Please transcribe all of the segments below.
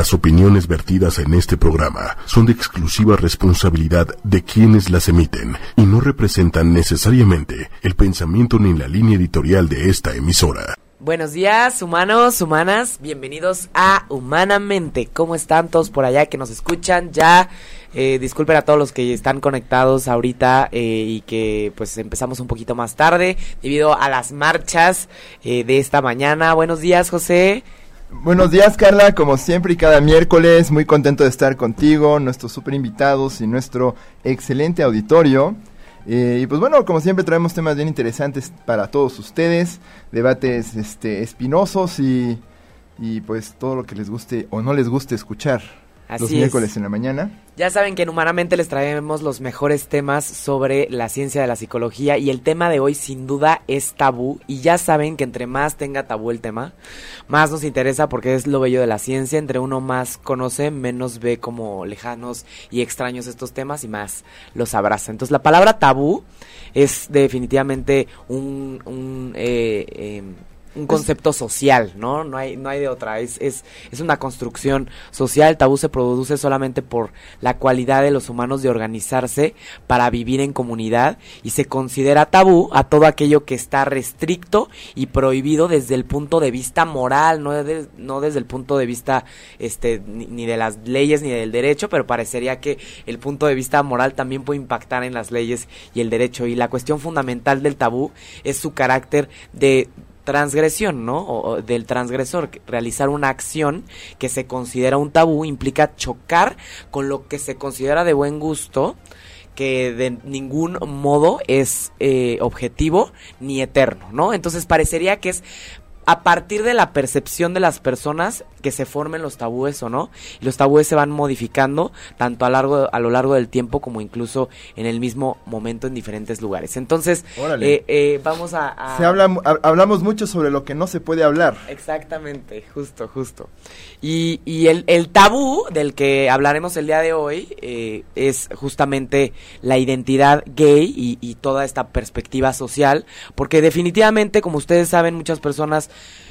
Las opiniones vertidas en este programa son de exclusiva responsabilidad de quienes las emiten y no representan necesariamente el pensamiento ni la línea editorial de esta emisora. Buenos días, humanos, humanas, bienvenidos a Humanamente. ¿Cómo están todos por allá que nos escuchan? Ya, eh, disculpen a todos los que están conectados ahorita eh, y que pues empezamos un poquito más tarde debido a las marchas eh, de esta mañana. Buenos días, José. Buenos días, Carla. Como siempre y cada miércoles, muy contento de estar contigo, nuestros super invitados y nuestro excelente auditorio. Eh, y pues bueno, como siempre traemos temas bien interesantes para todos ustedes, debates este, espinosos y, y pues todo lo que les guste o no les guste escuchar Así los es. miércoles en la mañana. Ya saben que en Humanamente les traemos los mejores temas sobre la ciencia de la psicología y el tema de hoy sin duda es tabú y ya saben que entre más tenga tabú el tema, más nos interesa porque es lo bello de la ciencia, entre uno más conoce, menos ve como lejanos y extraños estos temas y más los abraza. Entonces la palabra tabú es definitivamente un... un eh, eh, un concepto social, ¿no? No hay, no hay de otra. Es, es, es una construcción social. El tabú se produce solamente por la cualidad de los humanos de organizarse para vivir en comunidad y se considera tabú a todo aquello que está restricto y prohibido desde el punto de vista moral, no, de- no desde el punto de vista este, ni, ni de las leyes ni del derecho, pero parecería que el punto de vista moral también puede impactar en las leyes y el derecho. Y la cuestión fundamental del tabú es su carácter de transgresión, ¿no? O, del transgresor. Realizar una acción que se considera un tabú implica chocar con lo que se considera de buen gusto, que de ningún modo es eh, objetivo ni eterno, ¿no? Entonces parecería que es a partir de la percepción de las personas que se formen los tabúes o no y los tabúes se van modificando tanto a largo a lo largo del tiempo como incluso en el mismo momento en diferentes lugares entonces eh, eh, vamos a, a- Se habla, hablamos mucho sobre lo que no se puede hablar. Exactamente, justo, justo. Y, y el, el tabú del que hablaremos el día de hoy eh, es justamente la identidad gay y, y toda esta perspectiva social, porque definitivamente, como ustedes saben, muchas personas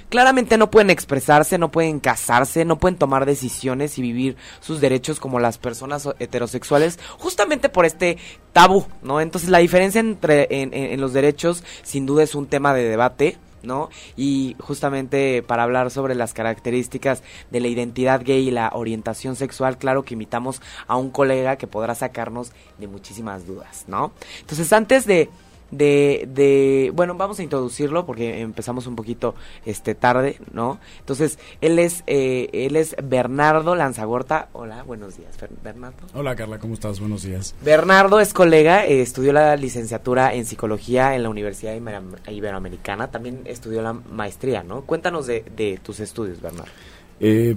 claramente no pueden expresarse, no pueden casarse, no pueden tomar decisiones y vivir sus derechos como las personas heterosexuales, justamente por este tabú, ¿no? Entonces la diferencia entre en, en- en los derechos sin duda es un tema de debate. ¿no? Y justamente para hablar sobre las características de la identidad gay y la orientación sexual, claro que invitamos a un colega que podrá sacarnos de muchísimas dudas, ¿no? Entonces, antes de de, de bueno vamos a introducirlo porque empezamos un poquito este tarde no entonces él es eh, él es Bernardo Lanzagorta hola buenos días Bernardo Hola Carla, ¿cómo estás? Buenos días. Bernardo es colega, eh, estudió la licenciatura en psicología en la Universidad Ibero- Iberoamericana, también estudió la maestría, ¿no? Cuéntanos de, de tus estudios, Bernardo. Eh,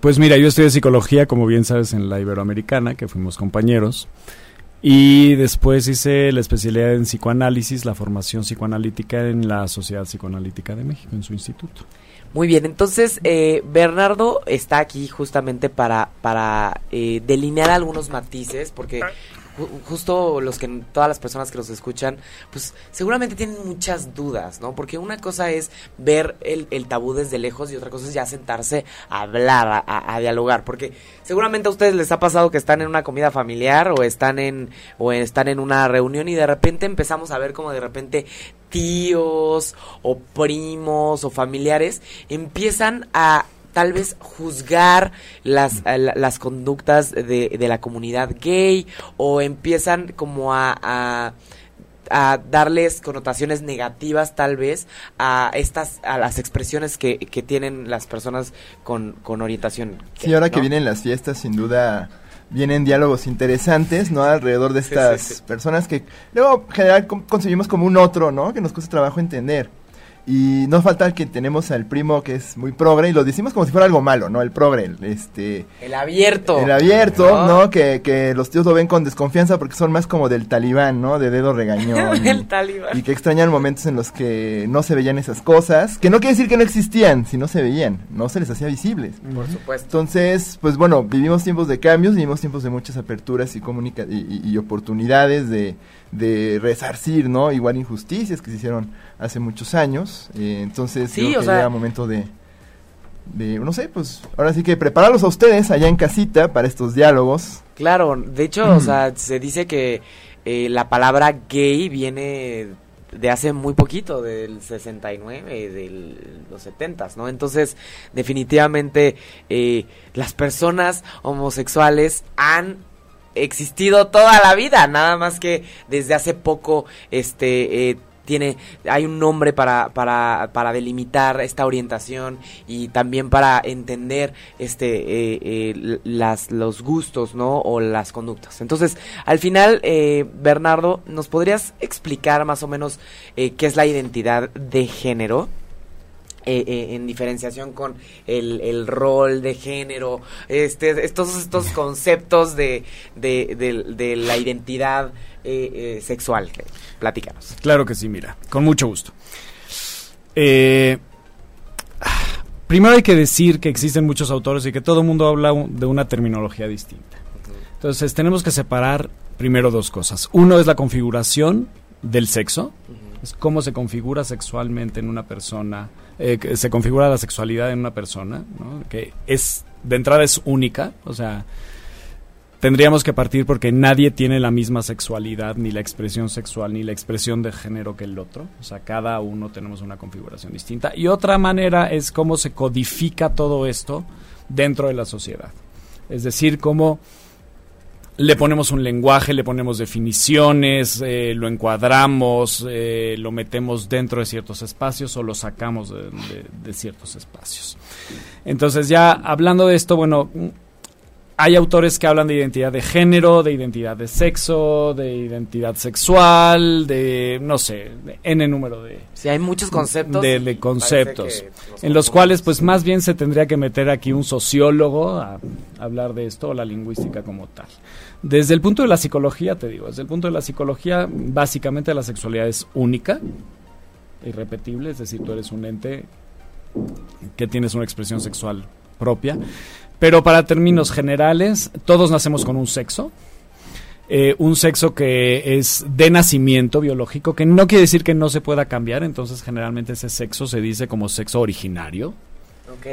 pues mira, yo estudié psicología, como bien sabes, en la Iberoamericana, que fuimos compañeros. Y después hice la especialidad en psicoanálisis, la formación psicoanalítica en la Sociedad Psicoanalítica de México, en su instituto. Muy bien, entonces eh, Bernardo está aquí justamente para, para eh, delinear algunos matices, porque justo los que todas las personas que nos escuchan, pues seguramente tienen muchas dudas, ¿no? Porque una cosa es ver el, el tabú desde lejos y otra cosa es ya sentarse a hablar, a, a- dialogar, porque seguramente a ustedes les ha pasado que están en una comida familiar o están en o están en una reunión y de repente empezamos a ver como de repente tíos o primos o familiares empiezan a tal vez juzgar las, la- las conductas de, de la comunidad gay o empiezan como a, a a darles connotaciones negativas tal vez a estas a las expresiones que, que tienen las personas con, con orientación Sí, ahora que vienen las fiestas, sin duda vienen diálogos interesantes, ¿no? Alrededor de estas sí, sí. personas que luego en general con- concebimos como un otro, ¿no? Que nos cuesta trabajo entender. Y no falta que tenemos al primo que es muy progre y lo decimos como si fuera algo malo, ¿no? El progre, el, este... el abierto El abierto, ¿no? ¿no? Que, que los tíos lo ven con desconfianza porque son más como del talibán, ¿no? De dedo regañón. el talibán y que extrañan momentos en los que no se veían esas cosas, que no quiere decir que no existían, si no se veían, no se les hacía visibles. por supuesto Entonces, pues bueno, vivimos tiempos de cambios, vivimos tiempos de muchas aperturas y, comunica y, y- y oportunidades de, de resarcir, ¿no? Igual injusticias que se hicieron hace muchos años. eh, entonces, Sí, creo que sea- llega momento de... de, no sé, pues ahora sí que prepararlos a ustedes allá en casita para estos diálogos. Claro, de hecho, o sea, se dice que eh, la palabra gay viene de hace muy poquito, del 69, de los 70, ¿no? Entonces, definitivamente, eh, las personas homosexuales han existido toda la vida, nada más que desde hace poco, este, eh, tiene, hay un nombre para, para, para delimitar esta orientación y también para entender este, eh, eh, las, los gustos, ¿no? O las conductas. Entonces, al final, eh, Bernardo, ¿nos podrías explicar más o menos qué es la identidad de género? En diferenciación con el, el, rol de género, este, estos, estos conceptos de, de, de, la identidad eh, sexual. Platícanos. Claro que sí, mira, con mucho gusto. primero hay que decir que existen muchos autores y que todo el mundo habla de una terminología distinta. Entonces tenemos que separar primero dos cosas. Uno es la configuración del sexo, es cómo se configura sexualmente en una persona eh, se configura la sexualidad en una persona, que es de entrada es única, o sea, tendríamos que partir porque nadie tiene la misma sexualidad, ni la expresión sexual, ni la expresión de género que el otro. O sea, cada uno tenemos una configuración distinta. Y otra manera es cómo se codifica todo esto dentro de la sociedad. Es decir, cómo le ponemos un lenguaje, le ponemos definiciones, eh, lo encuadramos, eh, lo metemos dentro de ciertos espacios o lo sacamos de, ciertos espacios. Entonces ya hablando de esto, bueno, hay autores que hablan de identidad de género, de identidad de sexo, de identidad sexual, de, no sé, de N número de... Sí, hay muchos conceptos. De, conceptos, en los cuales pues más bien se tendría que meter aquí un sociólogo a hablar de esto, o la lingüística como tal. Desde el punto de la psicología, te digo, desde el punto de la psicología, básicamente la sexualidad es única, irrepetible, es decir, tú eres un ente que tienes una expresión sexual propia. Pero para términos generales, todos nacemos con un sexo. Eh, un sexo que es de nacimiento biológico, que no quiere decir que no se pueda cambiar, entonces generalmente ese sexo se dice como sexo originario. Ok.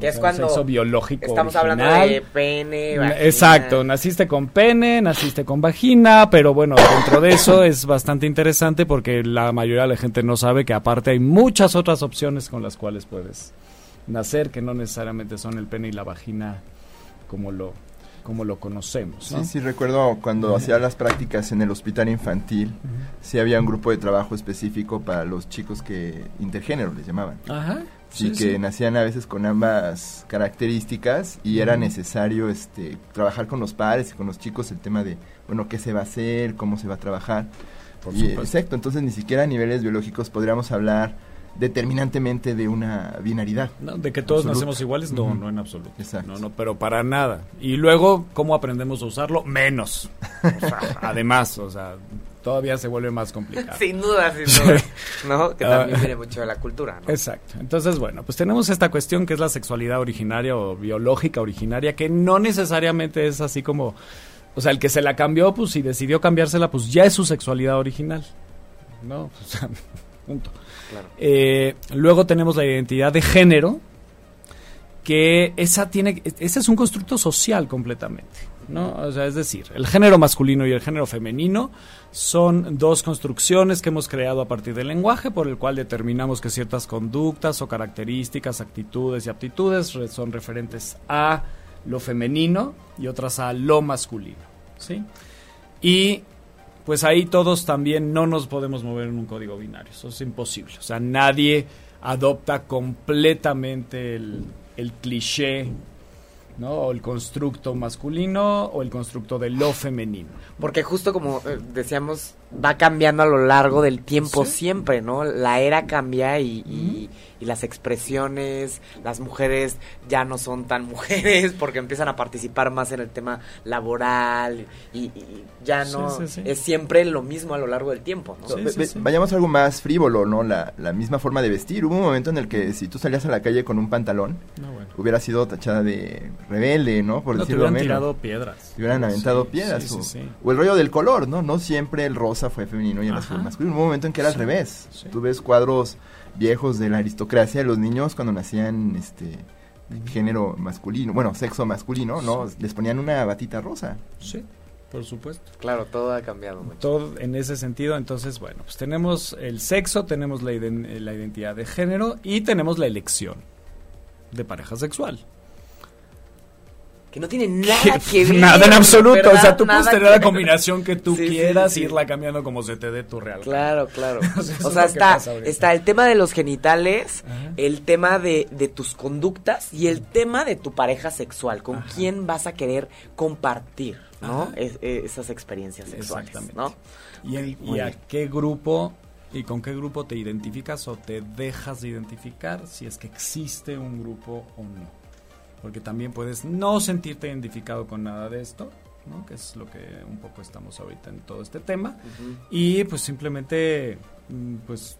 Que es cuando sexo biológico estamos hablando de pene, vagina. Exacto, naciste con pene, naciste con vagina, pero bueno, dentro de eso es bastante interesante porque la mayoría de la gente no sabe que aparte hay muchas otras opciones con las cuales puedes nacer que no necesariamente son el pene y la vagina como lo como lo conocemos. Sí, sí, recuerdo cuando hacía las prácticas en el hospital infantil, sí había un grupo de trabajo específico para los chicos que intergénero les llamaban. Ajá. Sí, que nacían a veces con ambas características y era necesario este trabajar con los padres y con los chicos el tema de, bueno, qué se va a hacer, cómo se va a trabajar. Por exacto, entonces ni siquiera a niveles biológicos podríamos hablar determinantemente de una binaridad. de que todos nacemos iguales, no, no en absoluto. Exacto. No, no, pero para nada. Y luego, ¿cómo aprendemos a usarlo? Menos. además, o sea, todavía se vuelve más complicado. sin duda, sin duda. ¿No? Que también ah. viene mucho de la cultura, ¿no? Exacto. Entonces, bueno, pues tenemos esta cuestión que es la sexualidad originaria o biológica originaria, que no necesariamente es así como... O sea, el que se la cambió, pues si decidió cambiársela, pues ya es su sexualidad original. ¿No? O sea, Eh, luego tenemos la identidad de género, que esa tiene, ese es un constructo social completamente, ¿no? O sea, es decir, el género masculino y el género femenino son dos construcciones que hemos creado a partir del lenguaje, por el cual determinamos que ciertas conductas o características, actitudes y aptitudes son referentes a lo femenino y otras a lo masculino, ¿sí? Y pues ahí todos también no nos podemos mover en un código binario. Eso es imposible. O sea, nadie adopta completamente el, el cliché ¿no? O el constructo masculino o el constructo de lo femenino. Porque justo como eh, decíamos, va cambiando a lo largo del tiempo siempre, ¿no? La era cambia y, y las expresiones, las mujeres ya no son tan mujeres porque empiezan a participar más en el tema laboral y, ya no es siempre lo mismo a lo largo del tiempo. ¿no? vayamos a algo más frívolo, ¿no? La, la, misma forma de vestir. Hubo un momento en el que si tú salías a la calle con un pantalón, hubiera sido tachada de rebelde, ¿no? Por decirlo menos. tirado piedras. hubieran aventado piedras. O, o, el rollo del color, ¿no? No siempre el rosa fue femenino y el azul masculino. Hubo un momento en que era al revés. Tú ves cuadros viejos de la aristocracia, los niños cuando nacían este género masculino, bueno, sexo masculino, ¿no? Les ponían una batita rosa. Sí. Por supuesto. Claro, todo ha cambiado mucho. Todo en ese sentido, entonces, bueno, pues tenemos el sexo, tenemos la, la identidad de género y tenemos la elección de pareja sexual que no tiene nada que ver. Nada en absoluto. O sea, tú puedes tener la combinación que tú quieras y irla cambiando como se te dé tu real. Claro, claro. o sea, está, está el tema de los genitales, el tema de, de, tus conductas y el tema de tu pareja sexual. ¿Con quién vas a querer compartir, no? esas experiencias sexuales, ¿no? Y, y a qué grupo y con qué grupo te identificas o te dejas de identificar si es que existe un grupo o no porque también puedes no sentirte identificado con nada de esto, ¿no? que es lo que un poco estamos ahorita en todo este tema, y pues simplemente, mm, pues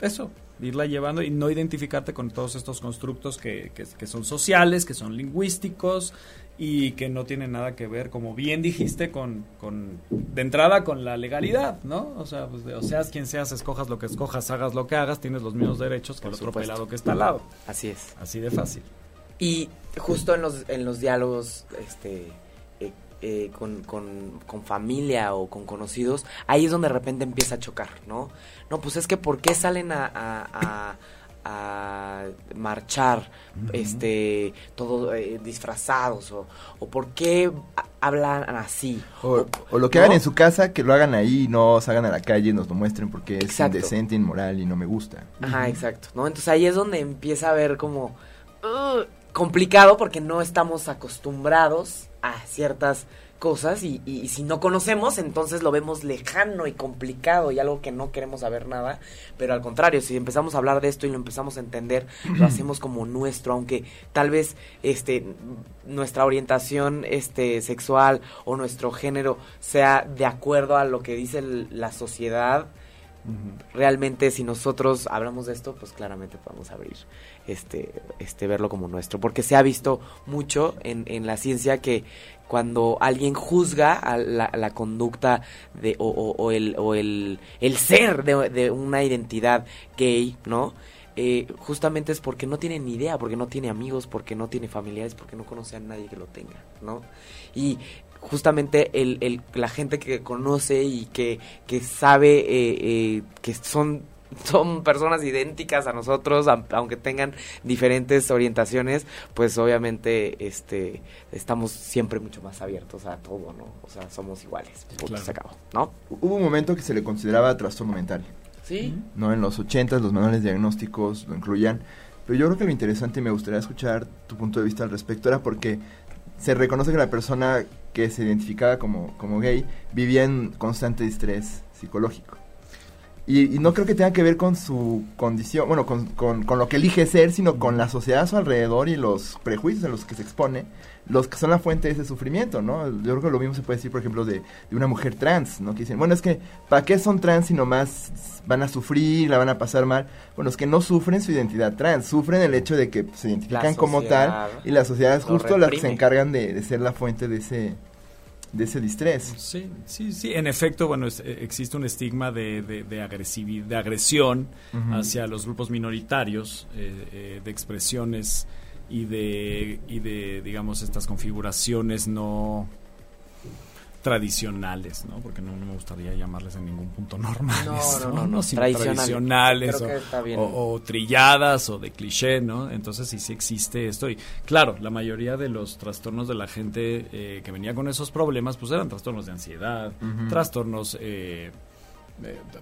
eso, irla llevando y no identificarte con todos estos constructos que, que, son sociales, que son lingüísticos y que no tienen nada que ver, como bien dijiste, con, con de entrada con la legalidad, ¿no? O sea, pues o seas quien seas, escojas lo que escojas, hagas lo que hagas, tienes los mismos derechos que el otro pelado que está al lado. Así es. Así de fácil. Y justo en los, en los diálogos este, eh, eh, con, con, familia o con conocidos, ahí es donde de repente empieza a chocar, ¿no? No, pues es que ¿por qué salen a, a, marchar este todos eh, disfrazados o, o por qué hablan así o, lo que hagan en su casa que lo hagan ahí no salgan a la calle y nos lo muestren porque es indecente inmoral y no me gusta. Ajá exacto no entonces ahí es donde empieza a ver como complicado porque no estamos acostumbrados a ciertas cosas y, y, si no conocemos entonces lo vemos lejano y complicado y algo que no queremos saber nada. Pero al contrario si empezamos a hablar de esto y lo empezamos a entender lo hacemos como nuestro aunque tal vez este nuestra orientación este sexual o nuestro género sea de acuerdo a lo que dice la sociedad realmente si nosotros hablamos de esto pues claramente podemos abrir este, este, verlo como nuestro. Porque se ha visto mucho en, en la ciencia que cuando alguien juzga la, conducta de, o, o, el, o el, el ser de, de una identidad gay, ¿no? Eh, justamente es porque no tiene ni idea, porque no tiene amigos, porque no tiene familiares, porque no conoce a nadie que lo tenga, ¿no? Y justamente el, el, la gente que conoce y que, que sabe eh, eh, que son son personas idénticas a nosotros, aunque tengan diferentes orientaciones, pues obviamente este estamos siempre mucho más abiertos a todo, ¿no? O sea, somos iguales, se acabó, ¿no? Hubo un momento que se le consideraba trastorno mental. Sí. ¿No? En los 80 los manuales diagnósticos lo incluían, pero yo creo que lo interesante y me gustaría escuchar tu punto de vista al respecto era porque se reconoce que la persona que se identificaba como, como gay vivía en constante estrés psicológico. Y, no creo que tenga que ver con su condición, bueno, con, con, con, lo que elige ser, sino con la sociedad a su alrededor y los prejuicios a los que se expone, los que son la fuente de ese sufrimiento, ¿no? Yo creo que lo mismo se puede decir, por ejemplo, de, de una mujer trans, ¿no? Que dicen, bueno, es que, ¿para qué son trans si nomás van a sufrir, la van a pasar mal? Bueno, es que no sufren su identidad trans, sufren el hecho de que se identifican como tal y la sociedad es justo las que se encargan de, de ser la fuente de ese de ese distrés. Sí, sí, sí. En efecto, bueno, eh, existe un estigma de, de, de, agresividad, de agresión hacia los grupos minoritarios, eh, eh, de expresiones y de, y de, digamos, estas configuraciones no tradicionales, ¿no? Porque no, me gustaría llamarles en ningún punto normales, no, no, no, tradicionales o, trilladas o de cliché, ¿no? Entonces sí, sí existe esto y claro, la mayoría de los trastornos de la gente eh, que venía con esos problemas, pues eran trastornos de ansiedad, trastornos... Eh,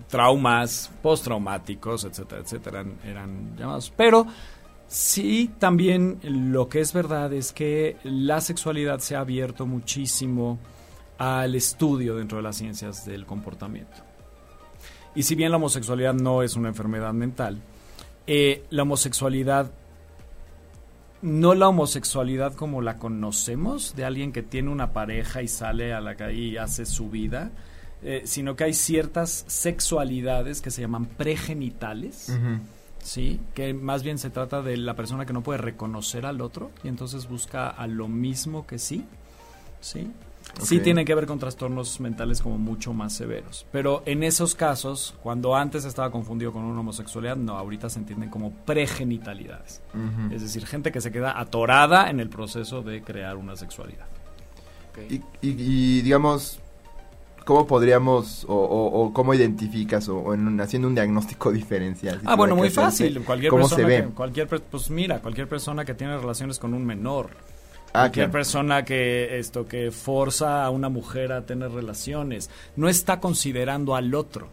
traumas postraumáticos, etcétera, etcétera, eran, eran llamados. Pero sí, también lo que es verdad es que la sexualidad se ha abierto muchísimo al estudio dentro de las ciencias del comportamiento. Y si bien la homosexualidad no es una enfermedad mental, eh, la homosexualidad, no la homosexualidad como la conocemos, de alguien que tiene una pareja y sale a la calle y hace su vida, eh, sino que hay ciertas sexualidades que se llaman pregenitales, ¿sí? que más bien se trata de la persona que no puede reconocer al otro y entonces busca a lo mismo que sí. ¿sí? Sí tiene que ver con trastornos mentales como mucho más severos. Pero en esos casos, cuando antes estaba confundido con una homosexualidad, no, ahorita se entienden como pregenitalidades. Es decir, gente que se queda atorada en el proceso de crear una sexualidad. Y, y- y, digamos, ¿cómo podríamos o, o- o cómo identificas o, o en haciendo un diagnóstico diferencial? si Ah, bueno, muy fácil. Cualquier ¿Cómo se persona ve? que, cualquier, pues mira, cualquier persona que tiene relaciones con un menor, Ah, cualquier claro. persona que esto que forza a una mujer a tener relaciones, no está considerando al otro.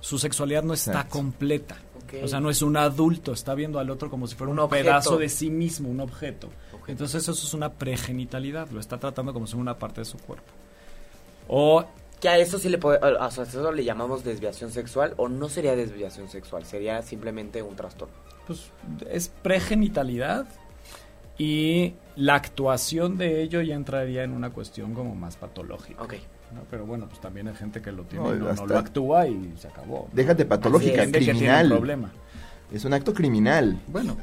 Su sexualidad no está Exacto. completa. Ok. O sea, no es un adulto, está viendo al otro como si fuera un, pedazo de sí mismo, un objeto. Entonces eso es una pregenitalidad, lo está tratando como si fuera una parte de su cuerpo. O Que a eso sí le puede, a eso le llamamos desviación sexual o no sería desviación sexual, sería simplemente un trastorno. pues es pregenitalidad y la actuación de ello ya entraría en una cuestión como más patológica. Ok. ¿no? Pero bueno, pues también hay gente que lo tiene No, y no, lo actúa y se acabó. Déjate patológica, un criminal. problema. Es un acto criminal. Bueno,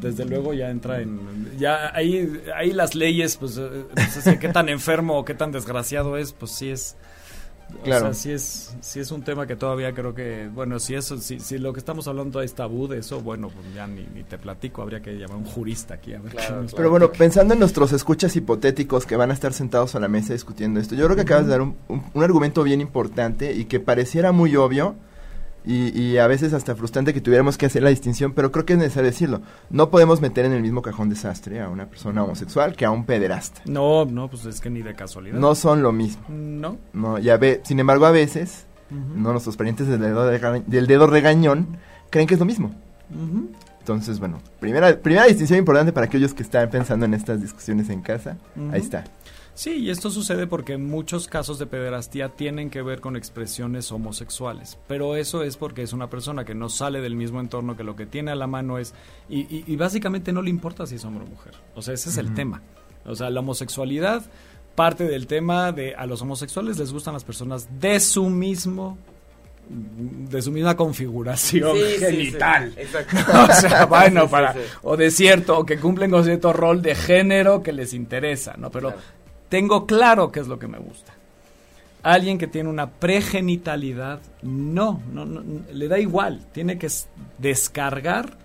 desde luego ya entra en... Ya ahí, ahí las leyes, pues, eh, pues, es que qué tan enfermo o qué tan desgraciado es, pues sí es... Claro. O sea, sí es, sí es un tema que todavía creo que, bueno, si eso, si, si lo que estamos hablando es tabú de eso, bueno, pues ya ni, ni te platico, habría que llamar a un jurista aquí a ver Claro, qué nos Pero bueno, pensando en nuestros escuchas hipotéticos que van a estar sentados a la mesa discutiendo esto, yo creo que acabas de dar un, un- un argumento bien importante y que pareciera muy obvio y, y a veces hasta frustrante que tuviéramos que hacer la distinción, pero creo que es necesario decirlo. No podemos meter en el mismo cajón desastre a una persona homosexual que a un pederasta. No, no, pues es que ni de casualidad. No son lo mismo. No. No, ya ve, sin embargo, a veces, no nuestros parientes del dedo, rega- del dedo regañón creen que es lo mismo. Entonces, bueno, primera, primera distinción importante para aquellos que están pensando en estas discusiones en casa. Ahí está. Sí, y esto sucede porque muchos casos de pederastía tienen que ver con expresiones homosexuales, pero eso es porque es una persona que no sale del mismo entorno, que lo que tiene a la mano es, y, y- y básicamente no le importa si es hombre o mujer, o sea, ese es el tema, o sea, la homosexualidad parte del tema de a los homosexuales les gustan las personas de su mismo, de su misma configuración Sí, sí, sí. genital. Exacto. o sea, bueno, Sí, sí, para, sí. o de cierto, o que cumplen con cierto rol de género que les interesa, ¿no? Pero Claro. Tengo claro qué es lo que me gusta. Alguien que tiene una pregenitalidad, no, no, no, le da igual, tiene que descargar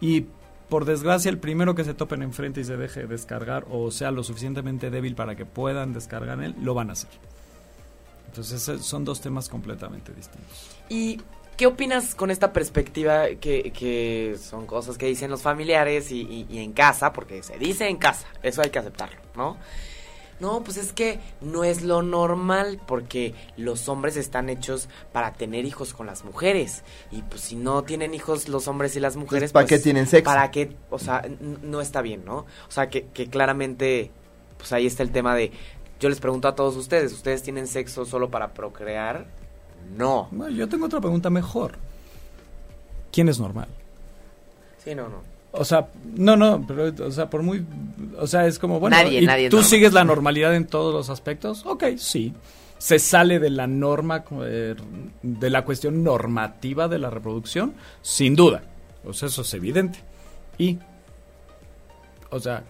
y por desgracia el primero que se topen enfrente y se deje descargar o sea lo suficientemente débil para que puedan descargar él, lo van a hacer. Entonces eh, son dos temas completamente distintos. ¿Y qué opinas con esta perspectiva que, son cosas que dicen los familiares y- y en casa? Porque se dice en casa, eso hay que aceptarlo, ¿no? No, pues es que no es lo normal porque los hombres están hechos para tener hijos con las mujeres y pues si no tienen hijos los hombres y las mujeres, ¿para pues, qué tienen sexo? ¿Para qué? O sea, no está bien, ¿no? O sea, que, que claramente, pues ahí está el tema de, yo les pregunto a todos ustedes, ¿ustedes tienen sexo solo para procrear? No. Bueno, yo tengo otra pregunta mejor. ¿Quién es normal? Sí, no, no. O sea, no, no, pero, o sea, por muy, o sea, es como, bueno, Nadie, ¿y nadie ¿tú normal. sigues la normalidad en todos los aspectos? Ok, sí. Se sale de la norma, de la cuestión normativa de la reproducción, sin duda. O sea, eso es evidente. Y, o sea,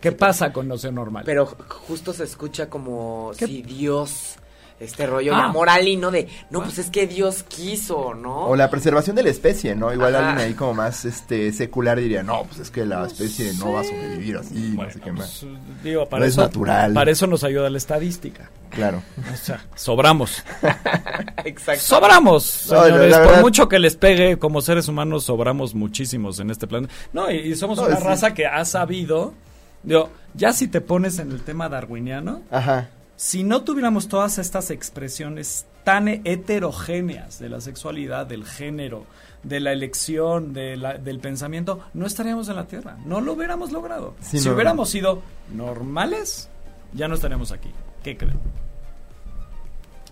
¿qué pasa con no ser normal? Pero ju- justo se escucha como ¿Qué? si Dios, este rollo Ah. moralino de, no, pues es que Dios quiso, ¿no? O la preservación de la especie, ¿no? Igual Ajá. alguien ahí como más este secular diría, no, pues es que la especie no va a sobrevivir así, Bueno, no sé qué más. pues, digo, para No es eso, natural. para eso nos ayuda la estadística. Claro. O sea, sobramos. Exacto. Sobramos, No, señores. la Por mucho que les pegue, como seres humanos, sobramos muchísimos en este plan. No, y, y somos No, una sí. raza que ha sabido. Digo, ya si te pones en el tema darwiniano, Ajá. Si no tuviéramos todas estas expresiones tan heterogéneas de la sexualidad, del género, de la elección, de la- del pensamiento, no estaríamos en la Tierra. No lo hubiéramos logrado. Sí, si no. hubiéramos sido normales, ya no estaríamos aquí. ¿Qué creen?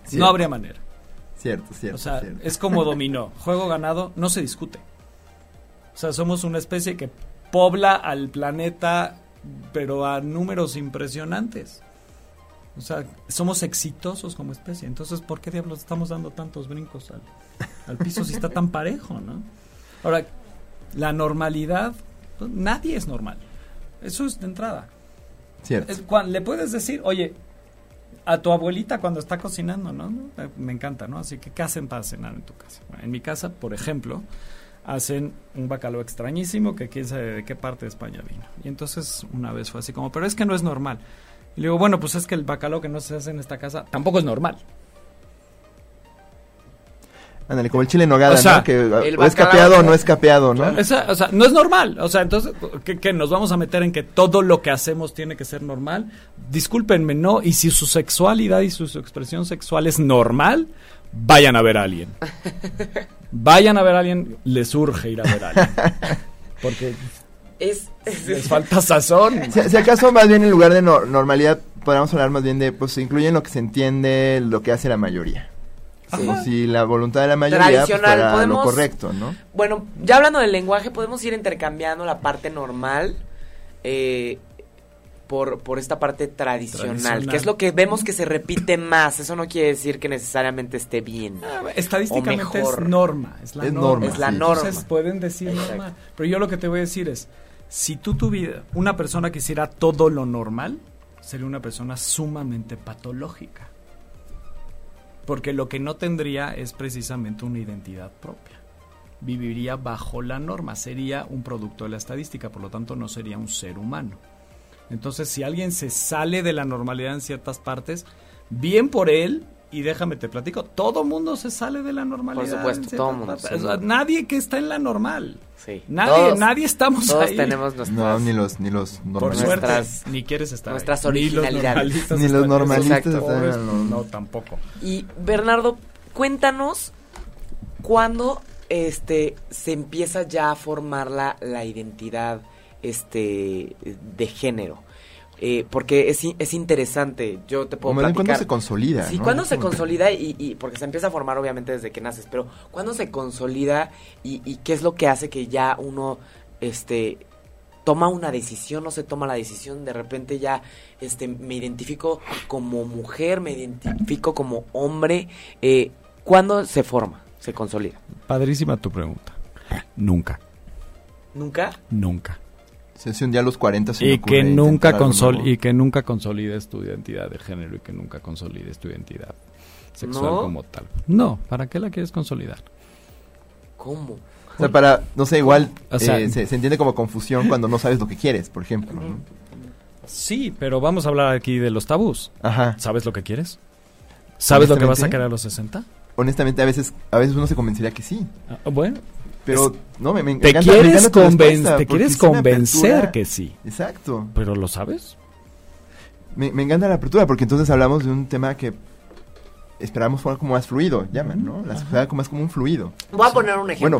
Cierto. No habría manera. Cierto, cierto. O sea, cierto. es como dominó. Juego ganado no se discute. O sea, somos una especie que pobla al planeta, pero a números impresionantes. O sea, somos exitosos como especie. Entonces, ¿por qué diablos estamos dando tantos brincos al, al piso si está tan parejo, no? Ahora, la normalidad, pues, nadie es normal. Eso es de entrada. Cierto. Es cuan- le puedes decir, oye, a tu abuelita cuando está cocinando, ¿no? Eh, Me encanta, ¿no? Así que, ¿qué hacen para cenar en tu casa? Bueno, en mi casa, por ejemplo, hacen un bacalao extrañísimo que quién sabe de qué parte de España vino. Y entonces una vez fue así como, pero es que no es normal. Y le digo, bueno, pues es que el bacalao que no se hace en esta casa tampoco es normal. Ándale, como el chile en nogada, O sea, ¿no? Que el o es capeado o no es capeado, ¿no? O sea, o sea, no es normal. O sea, entonces, ¿qué, qué, nos vamos a meter en que todo lo que hacemos tiene que ser normal? Discúlpenme, no. Y si su sexualidad y su, su expresión sexual es normal, vayan a ver a alguien. Vayan a ver a alguien, les urge ir a ver a alguien. Porque Es, les falta sazón. Si, si acaso más bien en lugar de no- normalidad podríamos hablar más bien de, pues se incluye en lo que se entiende, lo que hace la mayoría. Sí. Como si la voluntad de la mayoría pues, Tradicional, fuera lo correcto, ¿no? Bueno, ya hablando del lenguaje, podemos ir intercambiando la parte normal eh, por, por esta parte tradicional, Tradicional. que es lo que vemos que se repite más. Eso no quiere decir que necesariamente esté bien. Estadísticamente O mejor. es norma. Es la Es norma. norma, Es la sí. norma. Entonces pueden decir Exacto. normal. Pero yo lo que te voy a decir es, si tú tu vida, una persona quisiera todo lo normal, sería una persona sumamente patológica. Porque lo que no tendría es precisamente una identidad propia. Viviría bajo la norma, sería un producto de la estadística, por lo tanto no sería un ser humano. Entonces, si alguien se sale de la normalidad en ciertas partes, bien por él, y déjame te platico, todo mundo se sale de la normalidad. supuesto, en ciertas todo mundo, sí. O sea, nadie que está en la normal. Sí. Nadie, Todos- nadie estamos Todos ahí. tenemos nuestras... No, ni los, ni los Por normalistas. suerte, Nuestras- ni quieres estar nuestras ahí. Ni los originalidades. normalistas Ni los normalistas Pobres, lo- no, tampoco. Y Bernardo, cuéntanos cuándo este se empieza ya a formar la, la identidad este de género. Eh, porque es, es interesante, yo te puedo platicar. cuando se consolida, Sí, ¿no? cuando se consolida y, y- porque se empieza a formar obviamente desde que naces, pero cuando se consolida y, y qué es lo que hace que ya uno este toma una decisión, no se toma la decisión, de repente ya este me identifico como mujer, me identifico como hombre, eh, ¿cuándo se forma? Se consolida. Padrísima tu pregunta. Nunca, ¿Nunca? nunca. Un día a los 40 se Y que nunca consol y que nunca consolides tu identidad de género y que nunca consolides tu identidad sexual ¿No? como tal. No, ¿para qué la quieres consolidar? ¿Cómo? O sea, para, no sé, igual O sea- eh, se, se entiende como confusión cuando no sabes lo que quieres, por ejemplo. ¿no? Sí, pero vamos a hablar aquí de los tabús. Ajá. ¿Sabes lo que quieres? ¿Sabes lo que vas a querer a los 60? Honestamente, a veces, a veces uno se convencería que sí. Ah, bueno, Pero, no, me, me te encanta, me quieres, encanta tu conven- respuesta, te quieres convencer que sí, Exacto. pero ¿lo sabes? Me, me encanta la apertura porque entonces hablamos de un tema que esperamos fuera como más fluido, llaman, ¿no? La sexualidad como más como un fluido. Voy a poner un ejemplo.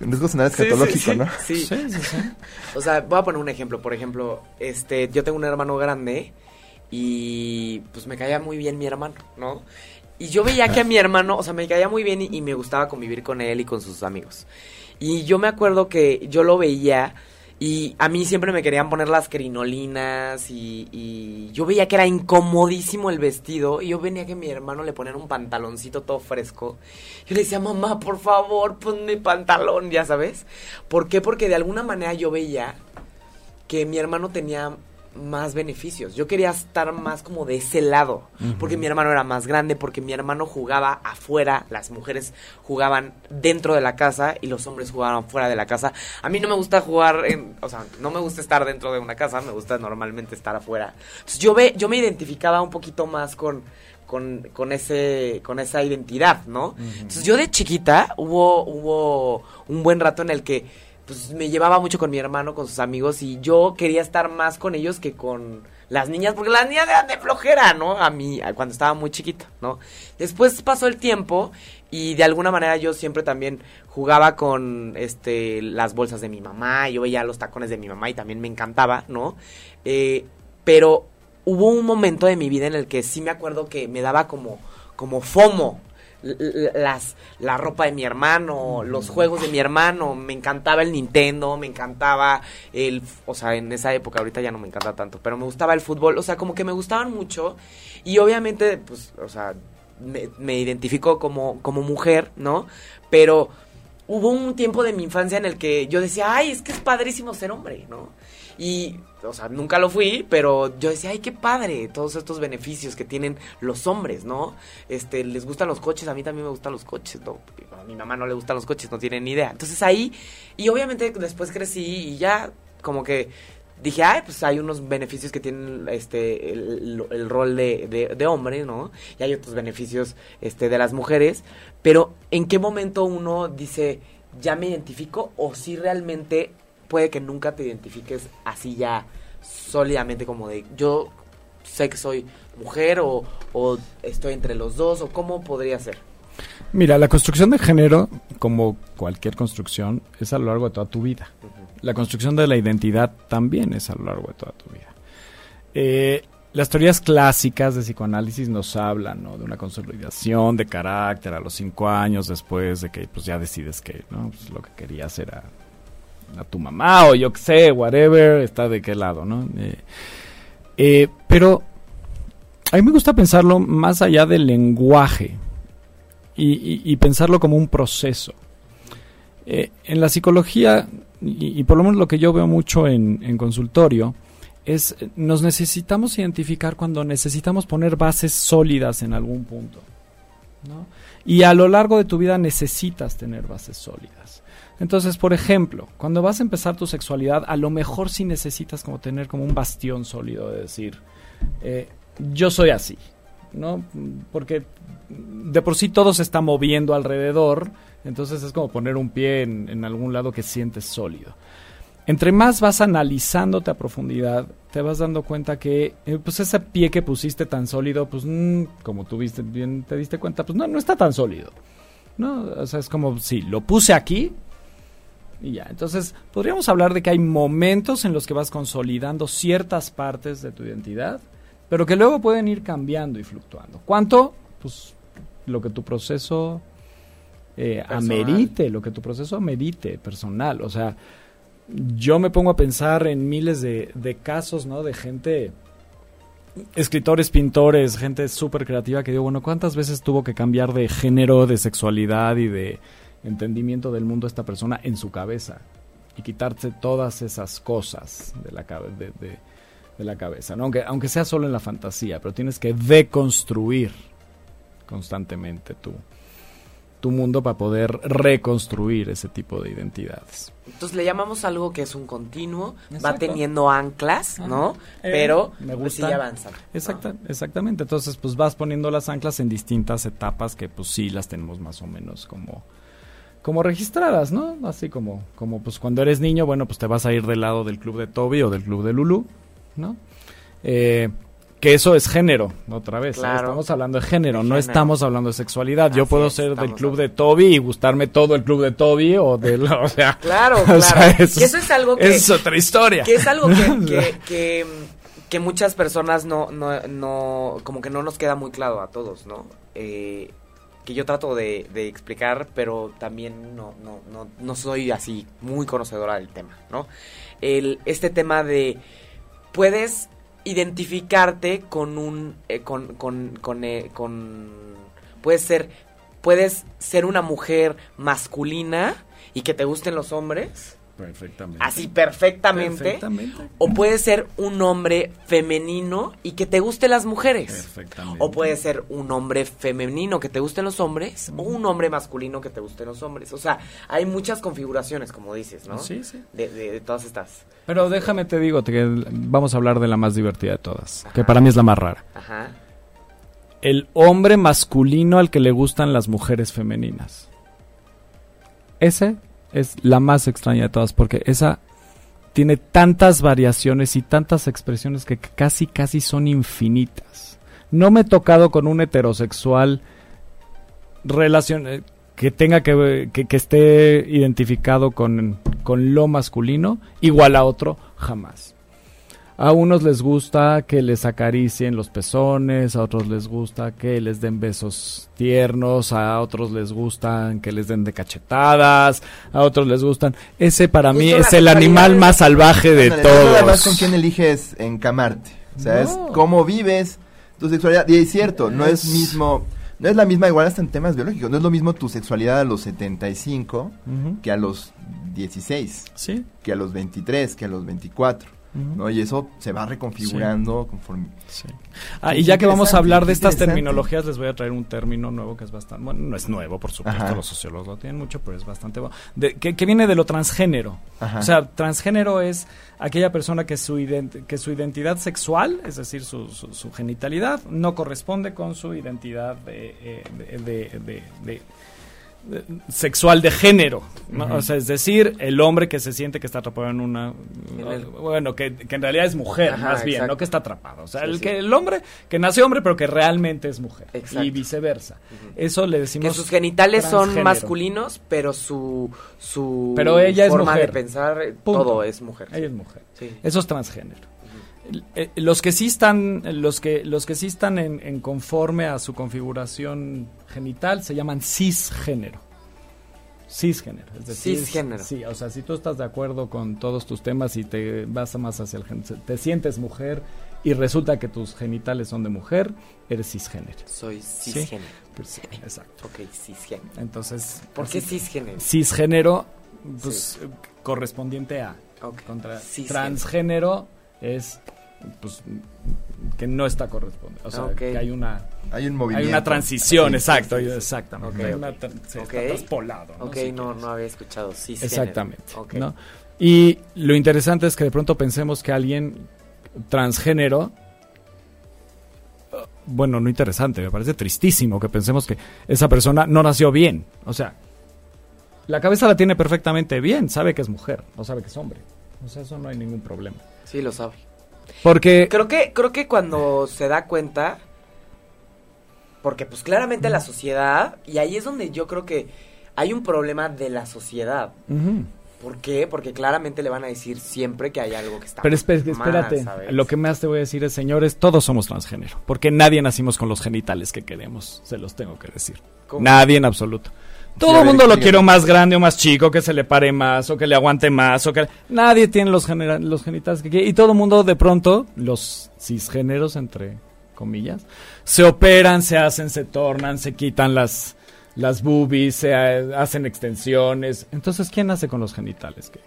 Bueno, no es sonar Sí, sí, escatológico, sí, ¿no? Sí. sí, sí. O sea, voy a poner un ejemplo. Por ejemplo, este, yo tengo un hermano grande y pues me caía muy bien mi hermano, ¿no? Y yo veía que a mi hermano, o sea, me caía muy bien y, y me gustaba convivir con él y con sus amigos. Y yo me acuerdo que yo lo veía y a mí siempre me querían poner las crinolinas y, y yo veía que era incomodísimo el vestido y yo venía que mi hermano le ponían un pantaloncito todo fresco. Yo le decía, mamá, por favor, ponme pantalón, ya sabes. ¿Por qué? Porque de alguna manera yo veía que mi hermano tenía más beneficios. Yo quería estar más como de ese lado, porque mi hermano era más grande, porque mi hermano jugaba afuera, las mujeres jugaban dentro de la casa y los hombres jugaban fuera de la casa. A mí no me gusta jugar en, o sea, no me gusta estar dentro de una casa, me gusta normalmente estar afuera. Entonces yo ve, yo me identificaba un poquito más con con, con ese con esa identidad, ¿no? Entonces yo de chiquita hubo hubo un buen rato en el que pues me llevaba mucho con mi hermano, con sus amigos, y yo quería estar más con ellos que con las niñas, porque las niñas eran de flojera, ¿no? A mí, cuando estaba muy chiquito, ¿no? Después pasó el tiempo y de alguna manera yo siempre también jugaba con este las bolsas de mi mamá, yo veía los tacones de mi mamá y también me encantaba, ¿no? Eh, pero hubo un momento de mi vida en el que sí me acuerdo que me daba como, como FOMO, las la ropa de mi hermano, los juegos de mi hermano, me encantaba el Nintendo, me encantaba el, o sea, en esa época ahorita ya no me encanta tanto, pero me gustaba el fútbol, o sea, como que me gustaban mucho y obviamente pues, o sea, me, me identifico como como mujer, ¿no? Pero hubo un tiempo de mi infancia en el que yo decía, "Ay, es que es padrísimo ser hombre", ¿no? Y, o sea, nunca lo fui, pero yo decía, ay, qué padre, todos estos beneficios que tienen los hombres, ¿no? Este, les gustan los coches, a mí también me gustan los coches. A mi mamá no le gustan los coches, no tiene ni idea. Entonces ahí, y obviamente después crecí y ya como que dije, ay, pues hay unos beneficios que tienen este el, rol de, de, hombre, ¿no? Y hay otros beneficios este de las mujeres, pero ¿en qué momento uno dice, ya me identifico o si realmente puede que nunca te identifiques así ya sólidamente como de yo sé que soy mujer o, o estoy entre los dos o cómo podría ser? Mira, la construcción de género, como cualquier construcción, es a lo largo de toda tu vida. La construcción de la identidad también es a lo largo de toda tu vida. Eh, las teorías clásicas de psicoanálisis nos hablan de una consolidación de carácter a los cinco años después de que pues, ya decides que ¿no? Pues, lo que querías era a tu mamá o yo qué sé, whatever, está de qué lado, ¿no? Eh, eh, pero a mí me gusta pensarlo más allá del lenguaje y, pensarlo como un proceso. en la psicología y, por lo menos lo que yo veo mucho en, consultorio, es nos necesitamos identificar cuando necesitamos poner bases sólidas en algún punto. Y a lo largo de tu vida necesitas tener bases sólidas. Entonces, por ejemplo, cuando vas a empezar tu sexualidad, a lo mejor sí necesitas como tener como un bastión sólido de decir, eh, yo soy así, ¿no? Porque de por sí todo se está moviendo alrededor entonces es como poner un pie en, algún lado que sientes sólido. Entre más vas analizándote a profundidad, te vas dando cuenta que eh, pues ese pie que pusiste tan sólido, pues mm, como tú viste, bien te diste cuenta, pues no, no está tan sólido. ¿no? O sea, es como si lo puse aquí y ya. Entonces, podríamos hablar de que hay momentos en los que vas consolidando ciertas partes de tu identidad, pero que luego pueden ir cambiando y fluctuando. ¿Cuánto? Pues lo que tu proceso eh, amerite, lo que tu proceso amerite personal. O sea, yo me pongo a pensar en miles de, casos, ¿no? De gente, escritores, pintores, gente súper creativa que digo, bueno, ¿cuántas veces tuvo que cambiar de género, de sexualidad y de entendimiento del mundo esta persona en su cabeza? Y quitarse todas esas cosas de la, de, de la cabeza, ¿no? Aunque, aunque sea solo en la fantasía, pero tienes que deconstruir constantemente tu, tu mundo para poder reconstruir ese tipo de identidades. Entonces le llamamos algo que es un continuo, va teniendo anclas, ¿no? Eh, Pero me pues, gusta. avanza. Exactamente, entonces pues vas poniendo las anclas en distintas etapas que pues sí las tenemos más o menos como como registradas, ¿no? Así como como pues cuando eres niño, bueno, pues te vas a ir del lado del club de Toby o del club de Lulu, ¿no? Eh, que eso es género, otra vez. ¿eh? Estamos hablando de género, no estamos hablando de sexualidad. Yo puedo ser del club de Toby y gustarme todo el club de Toby o de... O sea, claro, claro. que eso es algo que... Es otra historia. Que es algo que, que, que, muchas personas no, no, no... Como que no nos queda muy claro a todos, ¿no? Eh, que yo trato de, explicar, pero también no, no, no, no soy así muy conocedora del tema, ¿no? El, este tema de... Puedes identificarte con un eh, con con con, eh, con puedes ser puedes ser una mujer masculina y que te gusten los hombres Perfectamente. Así perfectamente. O puede ser un hombre femenino y que te gusten las mujeres. Perfectamente. O puede ser un hombre femenino que te gusten los hombres o un hombre masculino que te gusten los hombres. O sea, hay muchas configuraciones, como dices, ¿no? Sí, sí. De, todas estas. Pero déjame te digo que vamos a hablar de la más divertida de todas, que para mí es la más rara. Ajá. El hombre masculino al que le gustan las mujeres femeninas. Ese es la más extraña de todas porque esa tiene tantas variaciones y tantas expresiones que casi casi son infinitas. No me he tocado con un heterosexual eh, que tenga que, que, que esté identificado con, con lo masculino igual a otro jamás. A unos les gusta que les acaricien los pezones, a otros les gusta que les den besos tiernos, a otros les gustan que les den de cachetadas, a otros les gustan. Ese para mí es el animal más salvaje de todos. Además con quién eliges encamarte. O sea, es cómo vives tu sexualidad. Y es cierto, no es mismo no es la misma, igual hasta en temas biológicos, no es lo mismo tu sexualidad a los 75 que a los 16, ¿Sí? que a los 23, que a los 24. ¿No? Y eso se va reconfigurando conforme... Ah, y ya que vamos a hablar de estas terminologías, les voy a traer un término nuevo que es bastante, bueno, no es nuevo, por supuesto, los sociólogos lo tienen mucho, pero es bastante bueno, que, viene de lo transgénero. O sea, transgénero es aquella persona que su, que su identidad sexual, es decir, su, su, genitalidad, no corresponde con su identidad de, eh, de sexual de género, o sea, es decir, el hombre que se siente que está atrapado en una, bueno, que, en realidad es mujer, más bien, no que está atrapado, o sea, el que el hombre que nació hombre pero que realmente es mujer y viceversa. Eso le decimos que sus genitales son masculinos, pero su su pero ella forma es de pensar todo es mujer. Ella es mujer. Eso es transgénero. Eh, los que sí están, los que, los que sí están en, conforme a su configuración genital se llaman cisgénero. Cisgénero, es decir, cisgénero. Sí, o sea, si tú estás de acuerdo con todos tus temas y te vas más hacia el te sientes mujer y resulta que tus genitales son de mujer, eres cisgénero. Soy cisgénero. ¿Sí? exacto. Ok, cisgénero. Entonces, ¿por qué cisgénero? Cisgénero, pues correspondiente a. Contra transgénero es pues que no está correspondiendo. O sea, que hay una hay un movimiento. Hay una transición, exacto, exactamente. Hay una se está traspolado. ¿no? Ok, no, no había escuchado. Sí, exactamente. ¿no? Y lo interesante es que de pronto pensemos que alguien transgénero bueno, no interesante, me parece tristísimo que pensemos que esa persona no nació bien. O sea, la cabeza la tiene perfectamente bien, sabe que es mujer, no sabe que es hombre. O sea, eso no hay ningún problema. Sí, lo sabe. Porque creo que creo que cuando se da cuenta porque pues claramente la sociedad y ahí es donde yo creo que hay un problema de la sociedad. ¿Por qué? Porque claramente le van a decir siempre que hay algo que está Pero espérate, lo que más te voy a decir es, señores, todos somos transgénero, porque nadie nacimos con los genitales que queremos, se los tengo que decir. Nadie en absoluto. Todo el mundo lo quiere más grande o más chico, que se le pare más o que le aguante más o que nadie tiene los, los genitales que quiere y todo el mundo de pronto los cisgéneros entre comillas se operan, se hacen, se tornan, se quitan las las boobies, se hacen extensiones. Entonces, ¿quién nace con los genitales? ¿Qué?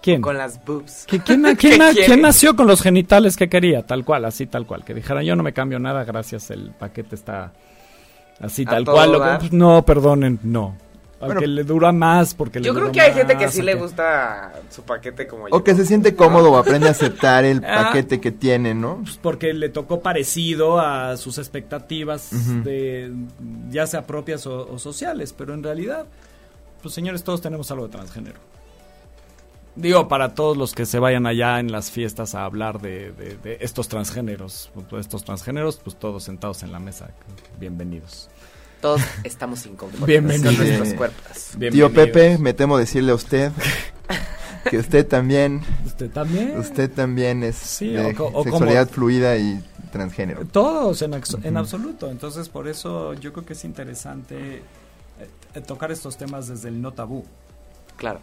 ¿Quién? Con las boobs. ¿Quién, quién, quién, nació con los genitales que quería? Tal cual, así tal cual. Que dijera, yo no me cambio nada, gracias, el paquete está Así tal cual. no, perdonen, no. Aunque le dura más porque Yo creo que hay gente que sí le gusta su paquete como yo. O que se siente cómodo o aprende a aceptar el ah. paquete que tiene, ¿no? Pues porque le tocó parecido a sus expectativas de ya sea propias o, sociales, pero en realidad, pues señores, todos tenemos algo de transgénero. Digo, para todos los que se vayan allá en las fiestas a hablar de, estos transgéneros, estos transgéneros, pues todos sentados en la mesa, bienvenidos. Todos estamos incómodos Bienvenidos. con nuestros cuerpos. Tío Pepe, me temo decirle a usted que usted también... ¿Usted también? Usted también es sexualidad fluida y transgénero. Todos en, en absoluto. Entonces, por eso yo creo que es interesante eh, tocar estos temas desde el no tabú. Claro.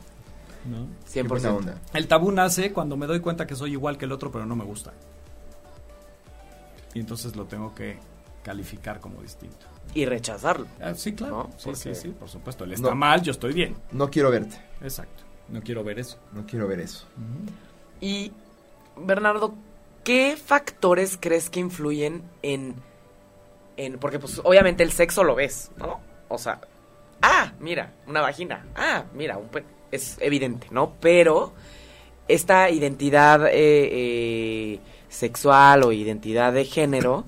¿No? 100%. El tabú nace cuando me doy cuenta que soy igual que el otro, pero no me gusta. Y entonces lo tengo que calificar como distinto. Y rechazarlo. Ah, sí, claro. Sí, sí, sí, por supuesto. Él está mal, yo estoy bien. No quiero verte. Exacto. No quiero ver eso. No quiero ver eso. Y, Bernardo, ¿qué factores crees que influyen en, en... Porque, pues, obviamente el sexo lo ves, ¿no? O sea, ah, mira, una vagina. Ah, mira, un es evidente, ¿no? Pero esta identidad eh, eh, sexual o identidad de género,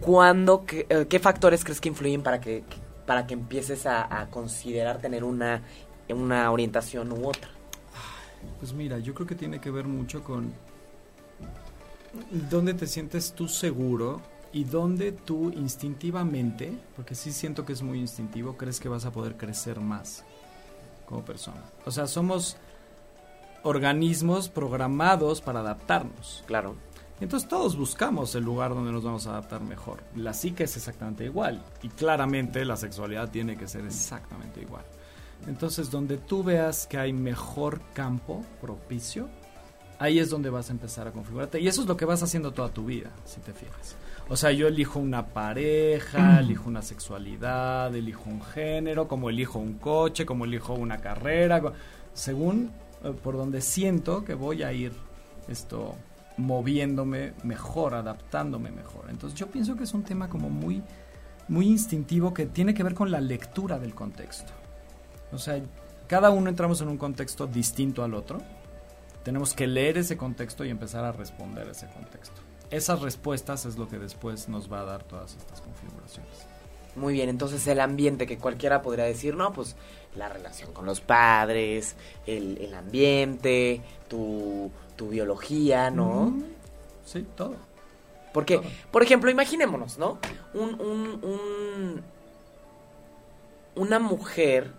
¿cuándo, eh, qué, factores crees que influyen para que, para que empieces a, considerar tener una, una orientación u otra? Pues mira, yo creo que tiene que ver mucho con dónde te sientes tú seguro y dónde tú instintivamente, porque sí siento que es muy instintivo, crees que vas a poder crecer más como persona. O sea, somos organismos programados para adaptarnos. Claro. Entonces todos buscamos el lugar donde nos vamos a adaptar mejor. La psique es exactamente igual y claramente la sexualidad tiene que ser exactamente igual. Entonces donde tú veas que hay mejor campo propicio, ahí es donde vas a empezar a configurarte. Y eso es lo que vas haciendo toda tu vida, si te fijas. O sea, yo elijo una pareja, mm. elijo una sexualidad, elijo un género, como elijo un coche, como elijo una carrera, según eh, por donde siento que voy a ir esto moviéndome mejor, adaptándome mejor. Entonces yo pienso que es un tema como muy, muy instintivo que tiene que ver con la lectura del contexto. O sea, cada uno entramos en un contexto distinto al otro. Tenemos que leer ese contexto y empezar a responder a ese contexto. Esas respuestas es lo que después nos va a dar todas estas configuraciones. Muy bien, entonces el ambiente que cualquiera podría decir, no, pues la relación con los padres, el, el ambiente, tu, tu biología, ¿no? Sí, todo. Porque, Todo. por ejemplo, imaginémonos, ¿no? Un, un, un- una mujer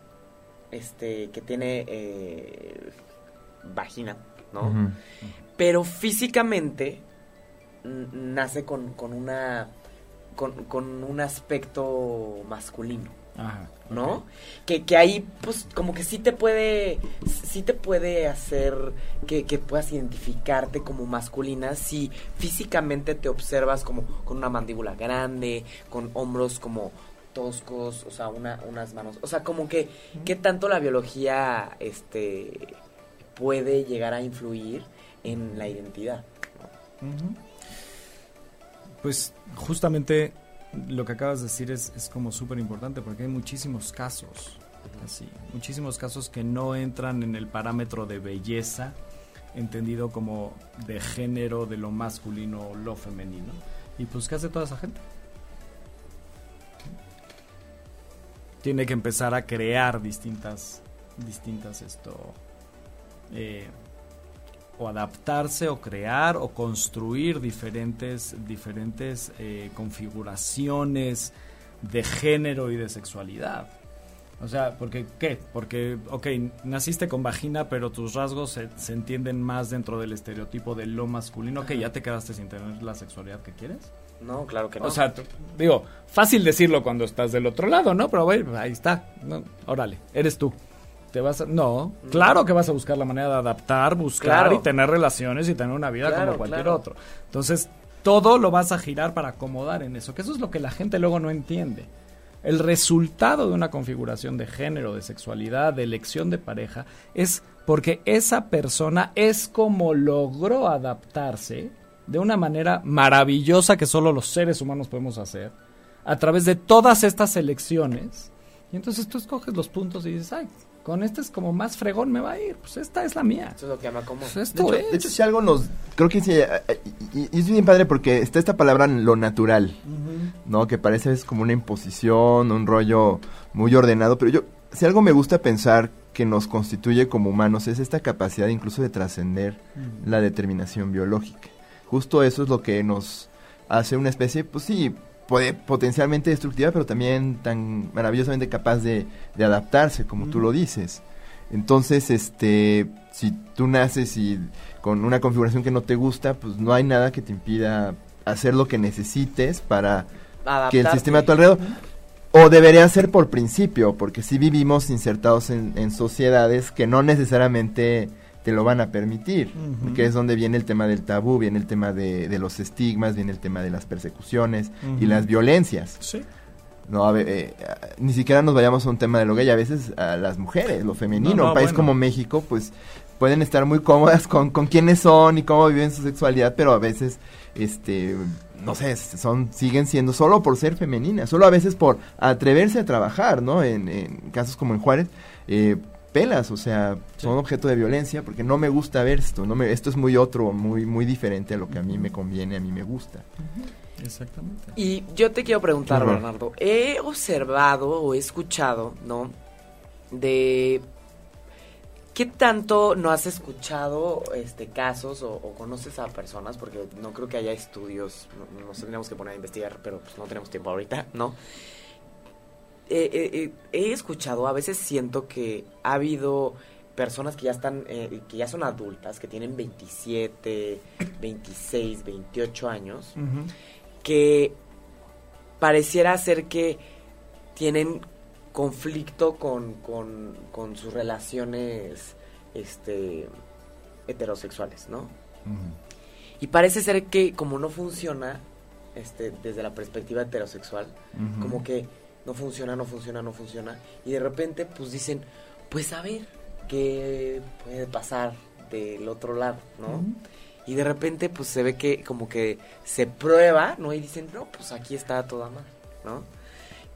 este, que tiene eh, vagina, ¿no? Pero físicamente nace con, con una con, con un aspecto masculino. Ajá. ¿no? Que, que ahí, pues, como que sí te puede, sí te puede hacer que, que puedas identificarte como masculina si físicamente te observas como con una mandíbula grande, con hombros como toscos, o sea, una, unas manos, o sea, como que, ¿qué tanto la biología, este, puede llegar a influir en la identidad? Pues justamente lo que acabas de decir es, es como súper importante porque hay muchísimos casos, así, muchísimos casos que no entran en el parámetro de belleza, entendido como de género, de lo masculino o lo femenino. Y pues, ¿qué hace toda esa gente? Tiene que empezar a crear distintas, distintas esto, eh, o adaptarse o crear o construir diferentes, diferentes eh, configuraciones de género y de sexualidad. O sea, porque ¿qué? Porque, ok, naciste con vagina, pero tus rasgos se, se entienden más dentro del estereotipo de lo masculino, que ya te quedaste sin tener la sexualidad que quieres. No, claro que no. O sea, digo, fácil decirlo cuando estás del otro lado, ¿no? Pero bueno, ahí está. No, órale, eres tú. Te vas a, no, claro que vas a buscar la manera de adaptar, buscar Claro. y tener relaciones y tener una vida Claro, como cualquier claro. otro. Entonces, todo lo vas a girar para acomodar en eso, que eso es lo que la gente luego no entiende. El resultado de una configuración de género, de sexualidad, de elección de pareja, es porque esa persona es como logró adaptarse de una manera maravillosa que solo los seres humanos podemos hacer, a través de todas estas elecciones. Y entonces tú escoges los puntos y dices, ay, con este es como más fregón me va a ir, pues esta es la mía. Eso es lo que llama como... Pues De esto hecho, es. de hecho, si algo nos... Creo que sí, eh, eh, y, y- y es bien padre porque está esta palabra lo natural, ¿no? Que parece es como una imposición, un rollo muy ordenado, pero yo, si algo me gusta pensar que nos constituye como humanos es esta capacidad incluso de trascender la determinación biológica. Justo eso es lo que nos hace una especie, pues sí, potencialmente destructiva, pero también tan maravillosamente capaz de, de adaptarse, como tú lo dices. Entonces, este, si tú naces y con una configuración que no te gusta, pues no hay nada que te impida hacer lo que necesites para que el sistema a tu alrededor. O debería ser por principio, porque si vivimos insertados en, en sociedades que no necesariamente te lo van a permitir, Ujú. que es donde viene el tema del tabú, viene el tema de, de los estigmas, viene el tema de las persecuciones y las violencias. Sí. No, a ver, eh, ni siquiera nos vayamos a un tema de lo gay, a veces a las mujeres, lo femenino, No, no, un país bueno. como México, pues pueden estar muy cómodas con, con quiénes son y cómo viven su sexualidad, pero a veces, este, no sé, son, siguen siendo solo por ser femeninas, solo a veces por atreverse a trabajar, ¿no? En, en casos como en Juárez, eh, pelas, o sea, son objeto de violencia porque no me gusta ver esto, no me, esto es muy otro, muy, muy diferente a lo que a mí me conviene, a mí me gusta. Exactamente. Y yo te quiero preguntar, horror. Bernardo, he observado o he escuchado, ¿no? De qué tanto no has escuchado este casos o, o conoces a personas, porque no creo que haya estudios, no- nos tendríamos que poner a investigar, pero pues no tenemos tiempo ahorita, ¿no? Eh, eh, eh, he escuchado, a veces siento que ha habido personas que ya están, eh, que ya son adultas, que tienen 27, 26, 28 años, que pareciera ser que tienen conflicto con, con, con sus relaciones este heterosexuales, ¿no? Y parece ser que como no funciona este desde la perspectiva heterosexual, como que no funciona, no funciona, no funciona y de repente pues dicen, pues a ver qué puede pasar del otro lado, ¿no? y de repente pues se ve que como que se prueba, ¿no? Y dicen, no, pues aquí está toda mal, ¿no?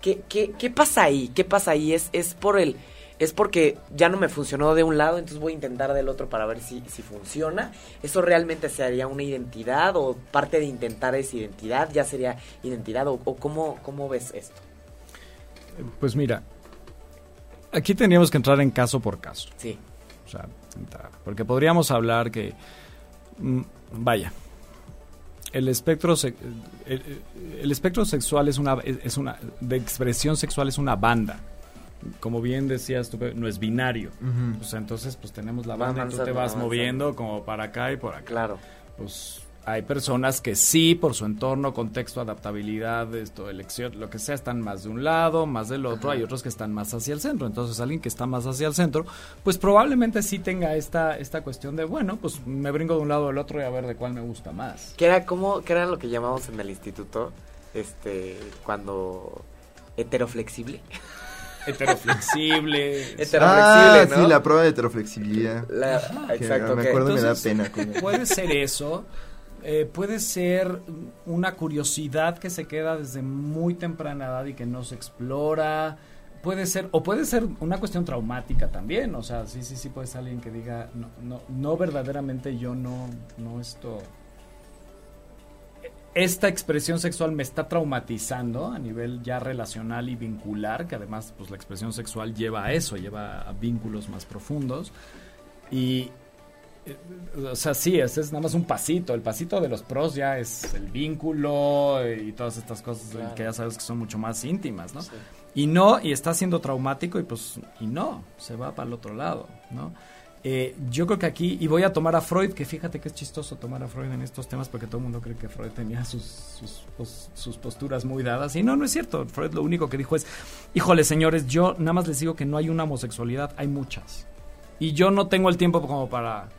¿Qué, qué, qué pasa ahí? ¿Qué pasa ahí? ¿Es, es por el... Es porque ya no me funcionó de un lado, entonces voy a intentar del otro para ver si, si funciona. ¿Eso realmente sería una identidad o parte de intentar esa identidad ya sería identidad? ¿O, o cómo, cómo ves esto? Pues mira, aquí tendríamos que entrar en caso por caso. Sí. O sea, entrar. porque podríamos hablar que, mm, vaya, el espectro el, el espectro sexual es una es una de expresión sexual es una banda. Como bien decías tú, no es binario. O sea, entonces pues tenemos la banda y tú te vas avanzando. moviendo como para acá y por acá. Claro. Pues hay personas que sí, por su entorno, contexto, adaptabilidad, esto, elección, lo que sea, están más de un lado, más del otro, Ajá. hay otros que están más hacia el centro. Entonces, alguien que está más hacia el centro, pues probablemente sí tenga esta, esta cuestión de, bueno, pues me brinco de un lado al otro y a ver de cuál me gusta más. ¿Qué era, cómo, qué era lo que llamamos en el instituto? Este, cuando heteroflexible. Heteroflexible. Heteroflexible, Ah, ¿no? sí, la prueba de heteroflexibilidad. La- Que exacto, me acuerdo me da pena. Puede ser eso. Eh, puede ser una curiosidad que se queda desde muy temprana edad y que no se explora. Puede ser, o puede ser una cuestión traumática también. O sea, sí, sí, sí, puede ser alguien que diga, no, no, no verdaderamente yo no, no esto. Esta expresión sexual me está traumatizando a nivel ya relacional y vincular, que además, pues la expresión sexual lleva a eso, lleva a vínculos más profundos. Y, o sea, sí, ese es nada más un pasito. El pasito de los pros ya es el vínculo eh, y todas estas cosas eh, Claro. que ya sabes que son mucho más íntimas, ¿no? Sí. Y no, y está siendo traumático y pues, y no, se va para el otro lado, ¿no? Eh, yo creo que aquí, y voy a tomar a Freud, que fíjate que es chistoso tomar a Freud en estos temas porque todo el mundo cree que Freud tenía sus, sus, pos- sus posturas muy dadas. Y no, no es cierto. Freud lo único que dijo es, híjole señores, yo nada más les digo que no hay una homosexualidad, hay muchas. Y yo no tengo el tiempo como para,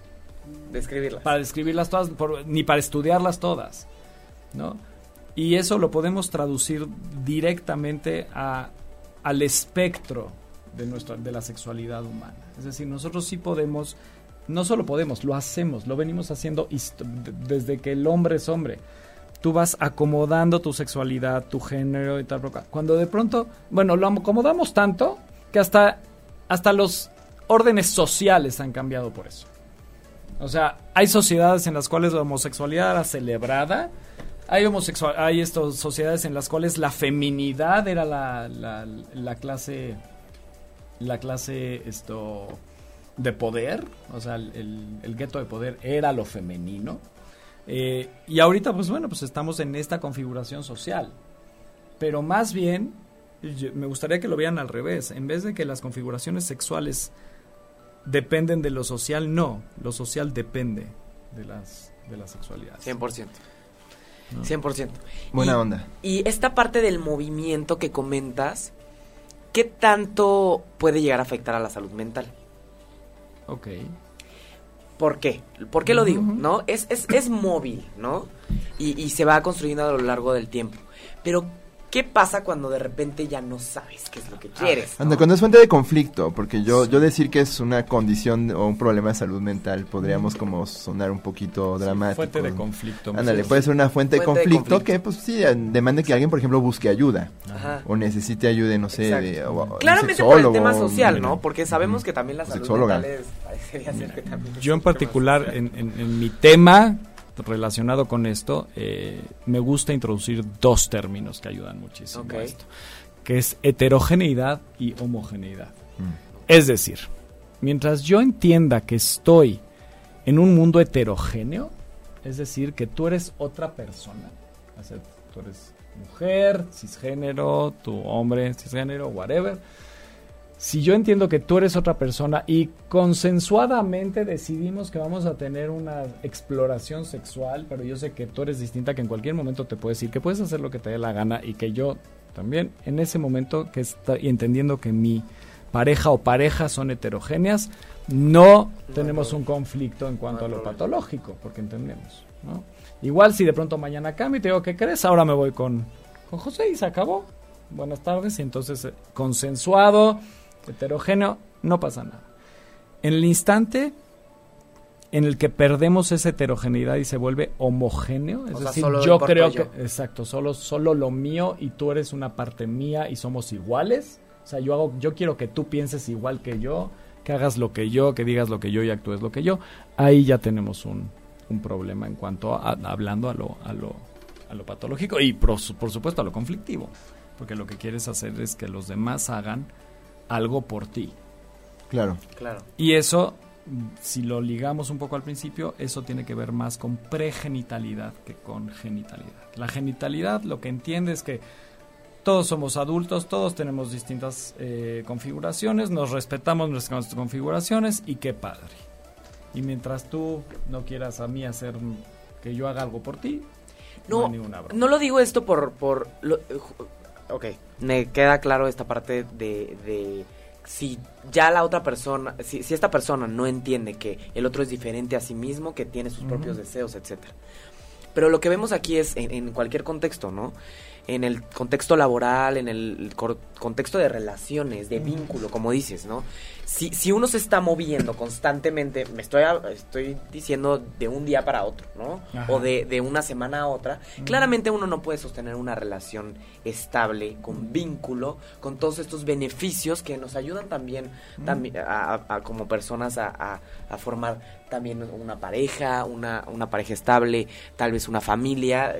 Describirlas. para describirlas todas, ni para estudiarlas todas, ¿no? Y eso lo podemos traducir directamente al espectro de, nuestra, de la sexualidad humana. Es decir, nosotros sí podemos, no solo podemos, lo hacemos, lo venimos haciendo desde que el hombre es hombre. Tú vas acomodando tu sexualidad, tu género y tal. Cuando de pronto, bueno, lo acomodamos tanto que hasta, hasta los órdenes sociales han cambiado por eso. O sea, hay sociedades en las cuales la homosexualidad era celebrada. Hay homosexual, hay estas sociedades en las cuales la feminidad era la, la, la clase, la clase esto de poder, o sea, el, el- gueto de poder era lo femenino. Eh, y ahorita, pues bueno, pues estamos en esta configuración social. Pero más bien, me gustaría que lo vean al revés. En vez de que las configuraciones sexuales dependen de lo social, no. Lo social depende de las, de las sexualidades. 100%. ¿no? 100%. Buena Y- onda. Y esta parte del movimiento que comentas, ¿qué tanto puede llegar a afectar a la salud mental? Ok. ¿Por qué? ¿Por qué lo digo? ¿No? Es, es, es móvil, ¿no? Y, y se va construyendo a lo largo del tiempo. Pero, ¿qué pasa cuando de repente ya no sabes qué es lo que quieres? Anda, ¿no? cuando es fuente de conflicto, porque yo, yo decir que es una condición o un problema de salud mental, podríamos como sonar un poquito dramático. Fuente de conflicto. Ándale, Sí. puede ser una fuente, de, Fuente de conflicto conflicto. que, pues sí, demande que alguien, por ejemplo, busque ayuda. Ajá. O necesite ayuda, no sé, de, o- Claramente por el tema social, ¿no? Porque sabemos que también la salud Sexóloga. mental es... parecería ser que también es Yo en particular, social. en, en- en mi tema relacionado con esto, eh, me gusta introducir dos términos que ayudan muchísimo a esto, que es heterogeneidad y homogeneidad. Mm. Es decir, mientras yo entienda que estoy en un mundo heterogéneo, es decir, que tú eres otra persona, o sea, tú eres mujer, cisgénero, tu hombre, cisgénero, whatever. Si yo entiendo que tú eres otra persona y consensuadamente decidimos que vamos a tener una exploración sexual, pero yo sé que tú eres distinta, que en cualquier momento te puedes decir que puedes hacer lo que te dé la gana y que yo también en ese momento que está y entendiendo que mi pareja o parejas son heterogéneas, no tenemos un conflicto en cuanto a lo patológico, porque entendemos, ¿no? Igual si de pronto mañana cambio y te digo, ¿qué crees? Ahora me voy con, con José y se acabó. Buenas tardes. Y entonces, eh, consensuado, heterogéneo, no pasa nada. En el instante en el que perdemos esa heterogeneidad y se vuelve homogéneo. Es O decir, yo creo yo. que, exacto, solo, solo lo mío y tú eres una parte mía y somos iguales. O sea, yo hago, yo quiero que tú pienses igual que yo, que hagas lo que yo, que digas lo que yo y actúes lo que yo. Ahí ya tenemos un, un problema en cuanto a, hablando a lo, a lo, a lo patológico y por supuesto a lo conflictivo. Porque lo que quieres hacer es que los demás hagan algo por ti. Claro. Claro. Y eso, si lo ligamos un poco al principio, eso tiene que ver más con pregenitalidad que con genitalidad. La genitalidad lo que entiende es que todos somos adultos, todos tenemos distintas eh, configuraciones, nos respetamos nuestras configuraciones y qué padre. Y mientras tú no quieras a mí hacer que yo haga algo por ti, no, No, hay ninguna broma. no lo digo esto por... por lo- eh, ok, me queda claro esta parte de, de si ya la otra persona, si, si esta persona no entiende que el otro es diferente a sí mismo, que tiene sus propios deseos, etcétera. Pero lo que vemos aquí es en, en cualquier contexto, ¿no? En el contexto laboral, en el contexto de relaciones, de vínculo, como dices, ¿no? Si, si uno se está moviendo constantemente, me estoy, estoy diciendo de un día para otro, ¿no? Ajá. O de, de una semana a otra, claramente uno no puede sostener una relación estable, con vínculo, con todos estos beneficios que nos ayudan también, también a, a- como personas a- a formar también una pareja, una, una pareja estable, tal vez una familia,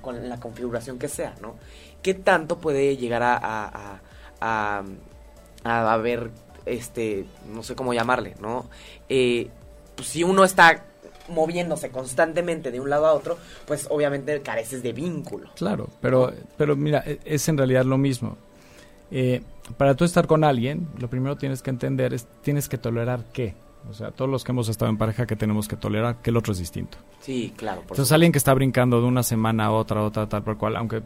con la configuración que sea, ¿no? ¿Qué tanto puede llegar a, a, a, a- a haber, este, no sé cómo llamarle, ¿no? Eh, pues, si uno está moviéndose constantemente de un lado a otro, pues obviamente careces de vínculo. Claro, pero, pero mira, e- es en realidad lo mismo. Eh, para tú estar con alguien, lo primero tienes que entender es, tienes que tolerar qué. O sea, todos los que hemos estado en pareja que tenemos que tolerar que el otro es distinto. Sí, claro. Por Entonces alguien que está brincando de una semana a otra, otra, tal por cual, aunque,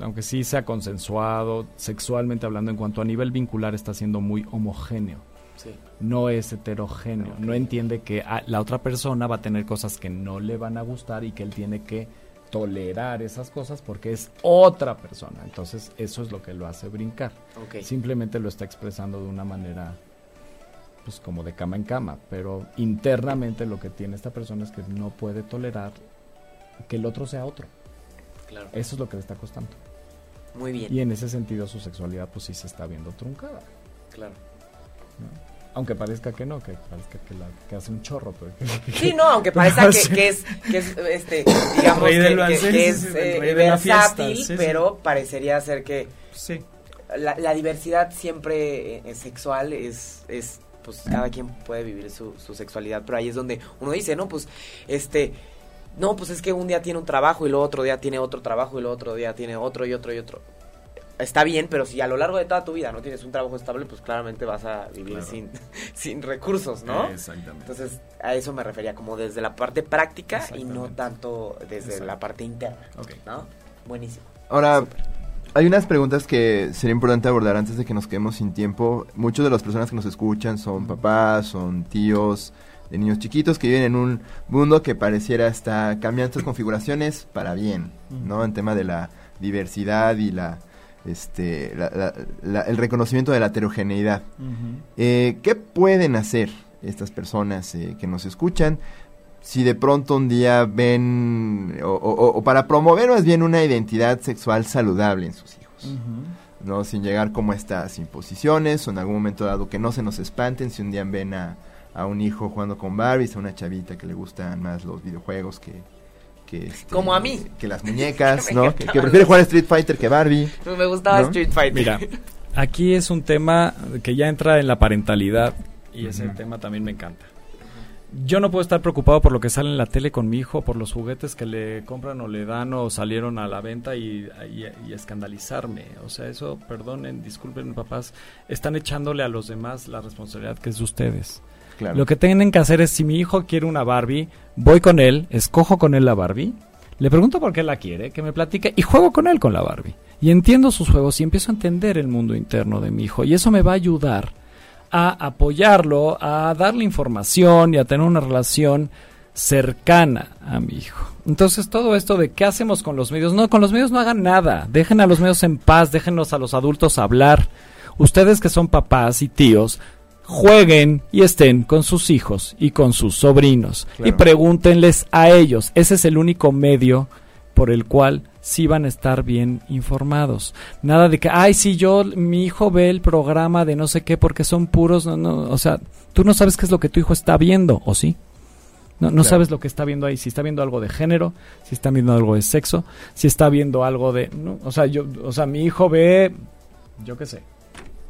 aunque sí sea consensuado, sexualmente hablando, en cuanto a nivel vincular está siendo muy homogéneo. Sí. No es heterogéneo. No entiende que la otra persona va a tener cosas que no le van a gustar y que él tiene que tolerar esas cosas porque es otra persona. Entonces eso es lo que lo hace brincar. Ok. Simplemente lo está expresando de una manera pues como de cama en cama, pero internamente lo que tiene esta persona es que no puede tolerar que el otro sea otro. Claro. Eso es lo que le está costando. Muy bien. Y en ese sentido su sexualidad pues sí se está viendo truncada. Claro. Aunque parezca que no, que parezca que, la, que hace un chorro. Pero que- Sí, no, aunque parezca que, que es, que es, este, digamos, que, es eh, versátil, pero parecería ser que sí. la, la diversidad siempre eh, sexual es, es, pues cada quien puede vivir su, su sexualidad, pero ahí es donde uno dice, no, pues, este, no, pues es que un día tiene un trabajo y luego otro día tiene otro trabajo y luego otro día tiene otro y otro y otro. Está bien, pero si a lo largo de toda tu vida no tienes un trabajo estable, pues claramente vas a vivir Claro. sin, sin recursos, ¿no? Exactamente. Entonces, a eso me refería, como desde la parte práctica y no tanto desde la parte interna, Ok. ¿no? Buenísimo. Ahora, hay unas preguntas que sería importante abordar antes de que nos quedemos sin tiempo. Muchas de las personas que nos escuchan son papás, son tíos de niños chiquitos que viven en un mundo que pareciera estar cambiando sus configuraciones para bien, ¿no? En tema de la diversidad y la este la- la- la- el reconocimiento de la heterogeneidad. Eh, ¿Qué pueden hacer estas personas eh, que nos escuchan si de pronto un día ven, o, o- o para promover más bien una identidad sexual saludable en sus hijos? ¿no? Sin llegar como a estas imposiciones o en algún momento dado que no se nos espanten si un día ven a, a un hijo jugando con Barbies, a una chavita que le gustan más los videojuegos que... que este, Como a mí. Que las muñecas, Me ¿no? Que, que prefiere jugar Street Fighter que Barbie. Me gustaba ¿No? Street Fighter. Mira, aquí es un tema que ya entra en la parentalidad y ese tema también me encanta. Yo no puedo estar preocupado por lo que sale en la tele con mi hijo, por los juguetes que le compran o le dan o salieron a la venta y, y- y escandalizarme. O sea, eso, perdonen, disculpen papás, están echándole a los demás la responsabilidad que es de ustedes. Claro. Lo que tienen que hacer es, si mi hijo quiere una Barbie, voy con él, escojo con él la Barbie, le pregunto por qué la quiere, que me platique y juego con él con la Barbie. Y entiendo sus juegos y empiezo a entender el mundo interno de mi hijo. Y eso me va a ayudar a apoyarlo, a darle información y a tener una relación cercana a mi hijo. Entonces todo esto de qué hacemos con los medios, no, con los medios no hagan nada, dejen a los medios en paz, déjenos a los adultos hablar. Ustedes que son papás y tíos, jueguen y estén con sus hijos y con sus sobrinos y pregúntenles a ellos. Ese es el único medio por el cual sí van a estar bien informados. Nada de que, ay, si yo, mi hijo ve el programa de no sé qué porque son puros, no, no, o sea, tú no sabes qué es lo que tu hijo está viendo, ¿o sí? No, no Claro. sabes lo que está viendo ahí, si está viendo algo de género, si está viendo algo de sexo, si está viendo algo de, no, o sea, yo, o sea, mi hijo ve, yo qué sé,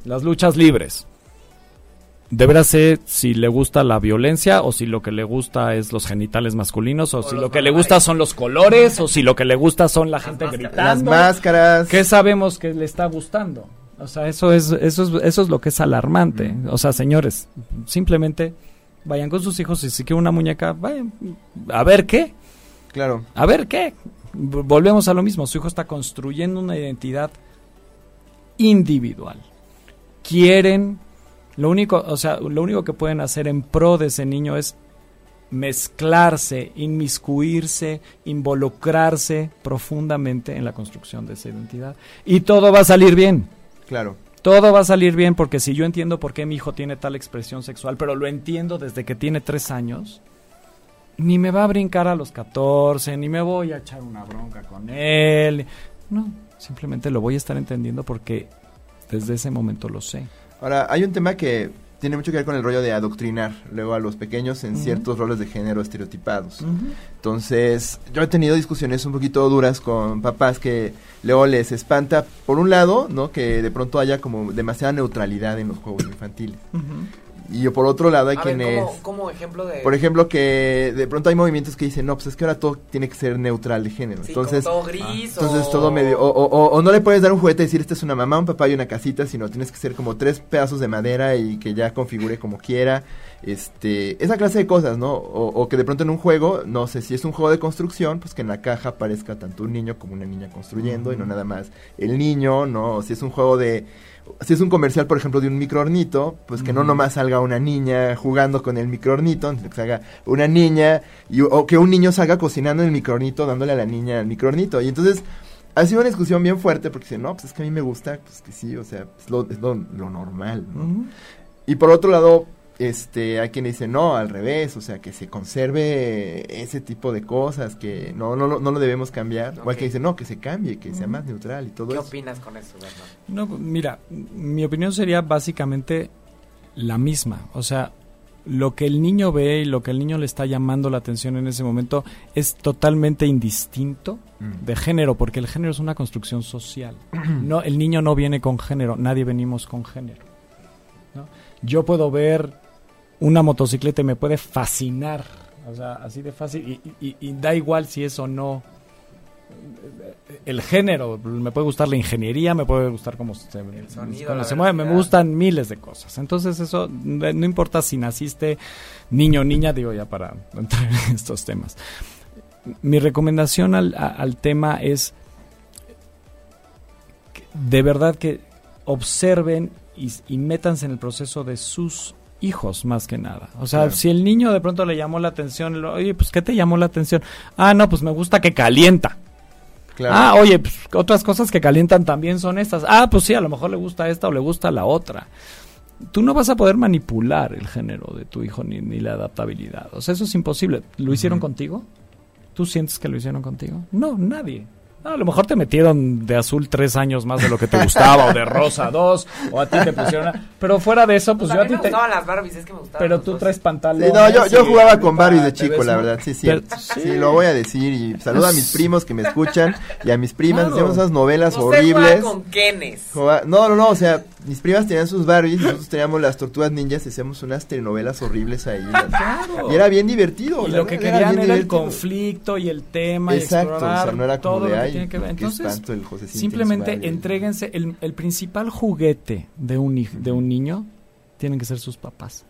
las luchas libres. Deberá ser si le gusta la violencia o si lo que le gusta es los genitales masculinos o, si lo que le gusta son los colores o si lo que le gusta son la gente máscaras. Las gritando. máscaras. ¿Qué sabemos que le está gustando? O sea, eso es, eso es, eso es lo que es alarmante. O sea, señores, simplemente vayan con sus hijos y si quieren una muñeca, vayan. A ver qué, Claro. a ver qué. Volvemos a lo mismo. Su hijo está construyendo una identidad individual. Quieren, lo único, o sea, lo único que pueden hacer en pro de ese niño es mezclarse, inmiscuirse, involucrarse profundamente en la construcción de esa identidad. Y todo va a salir bien. Claro. Todo va a salir bien porque si yo entiendo por qué mi hijo tiene tal expresión sexual, pero lo entiendo desde que tiene tres años, ni me va a brincar a los 14, ni me voy a echar una bronca con él. No, simplemente lo voy a estar entendiendo porque desde ese momento lo sé. Ahora, hay un tema que tiene mucho que ver con el rollo de adoctrinar luego a los pequeños en ciertos roles de género estereotipados. Entonces, yo he tenido discusiones un poquito duras con papás que luego les espanta, por un lado, ¿no? Que de pronto haya como demasiada neutralidad en los juegos infantiles. Y por otro lado hay A quienes... ejemplo de... Por ejemplo, que de pronto hay movimientos que dicen, no, pues es que ahora todo tiene que ser neutral de género. Sí, entonces, como todo gris o... entonces todo medio... O, o- o- o no le puedes dar un juguete y decir, esta es una mamá, un papá y una casita, sino tienes que ser como tres pedazos de madera y que ya configure como quiera. Este, esa clase de cosas, ¿no? O, o que de pronto en un juego, no sé, si es un juego de construcción, pues que en la caja aparezca tanto un niño como una niña construyendo y no nada más el niño, ¿no? O si es un juego de... Si es un comercial, por ejemplo, de un microornito, pues que no nomás salga una niña jugando con el microornito, que salga una niña, y, o que un niño salga cocinando en el microornito, dándole a la niña el microornito. Y entonces ha sido una discusión bien fuerte, porque dicen, no, pues es que a mí me gusta, pues que sí, o sea, es lo, es lo, lo normal, ¿no? Y por otro lado, este, hay quien dice, no, al revés, o sea, que se conserve ese tipo de cosas, que no, no, lo- no lo debemos cambiar. O hay quien dice, no, que se cambie, que sea más neutral y todo ¿Qué eso. opinas con eso, Bernardo? No, mira, mi opinión sería básicamente la misma. O sea, lo que el niño ve y lo que el niño le está llamando la atención en ese momento es totalmente indistinto Mm. de género, porque el género es una construcción social. No, el niño no viene con género, nadie venimos con género. ¿no? Yo puedo ver una motocicleta y me puede fascinar, o sea, así de fácil, y, y- y da igual si es o no el género, me puede gustar la ingeniería, me puede gustar cómo se, sonido, cómo la se mueve, me gustan miles de cosas. Entonces eso, no importa si naciste niño o niña, digo ya para entrar en estos temas. Mi recomendación al, a- al tema es de verdad que observen y, y métanse en el proceso de sus hijos más que nada. O sea, Claro. si el niño de pronto le llamó la atención, lo- oye, pues ¿qué te llamó la atención? Ah, no, pues me gusta que calienta. Claro. Ah, oye, pues, otras cosas que calientan también son estas. Ah, pues sí, a lo mejor le gusta esta o le gusta la otra. Tú no vas a poder manipular el género de tu hijo ni, ni la adaptabilidad. O sea, eso es imposible. ¿Lo hicieron contigo? ¿Tú sientes que lo hicieron contigo? No, nadie. Ah, A lo mejor te metieron de azul tres años más de lo que te gustaba, o de rosa dos, o a ti te pusieron... a- Pero fuera de eso, pues Pues yo a ti me te... gustaban las Barbies, es que me gustaban Pero tú dos. traes Sí, pantalones... no, yo, yo jugaba con Barbie de chico, la verdad, sí, sí. Pero- sí. sí. lo voy a decir y saludo a mis primos que me escuchan y a mis primas, Claro. hacíamos esas novelas Usted horribles. con Kenes. No, no, no, o sea, mis primas tenían sus Barbies, nosotros teníamos las tortugas ninjas y hacíamos unas telenovelas horribles ahí. Claro. Y era bien divertido. Y lo que querían era el divertido. conflicto y el tema Exacto, y o sea, explorar no era como todo de, lo que "Ay, tiene que ver. qué Entonces, el simplemente Barbie". entréguense el, el principal juguete de un de un niño tienen que ser sus papás.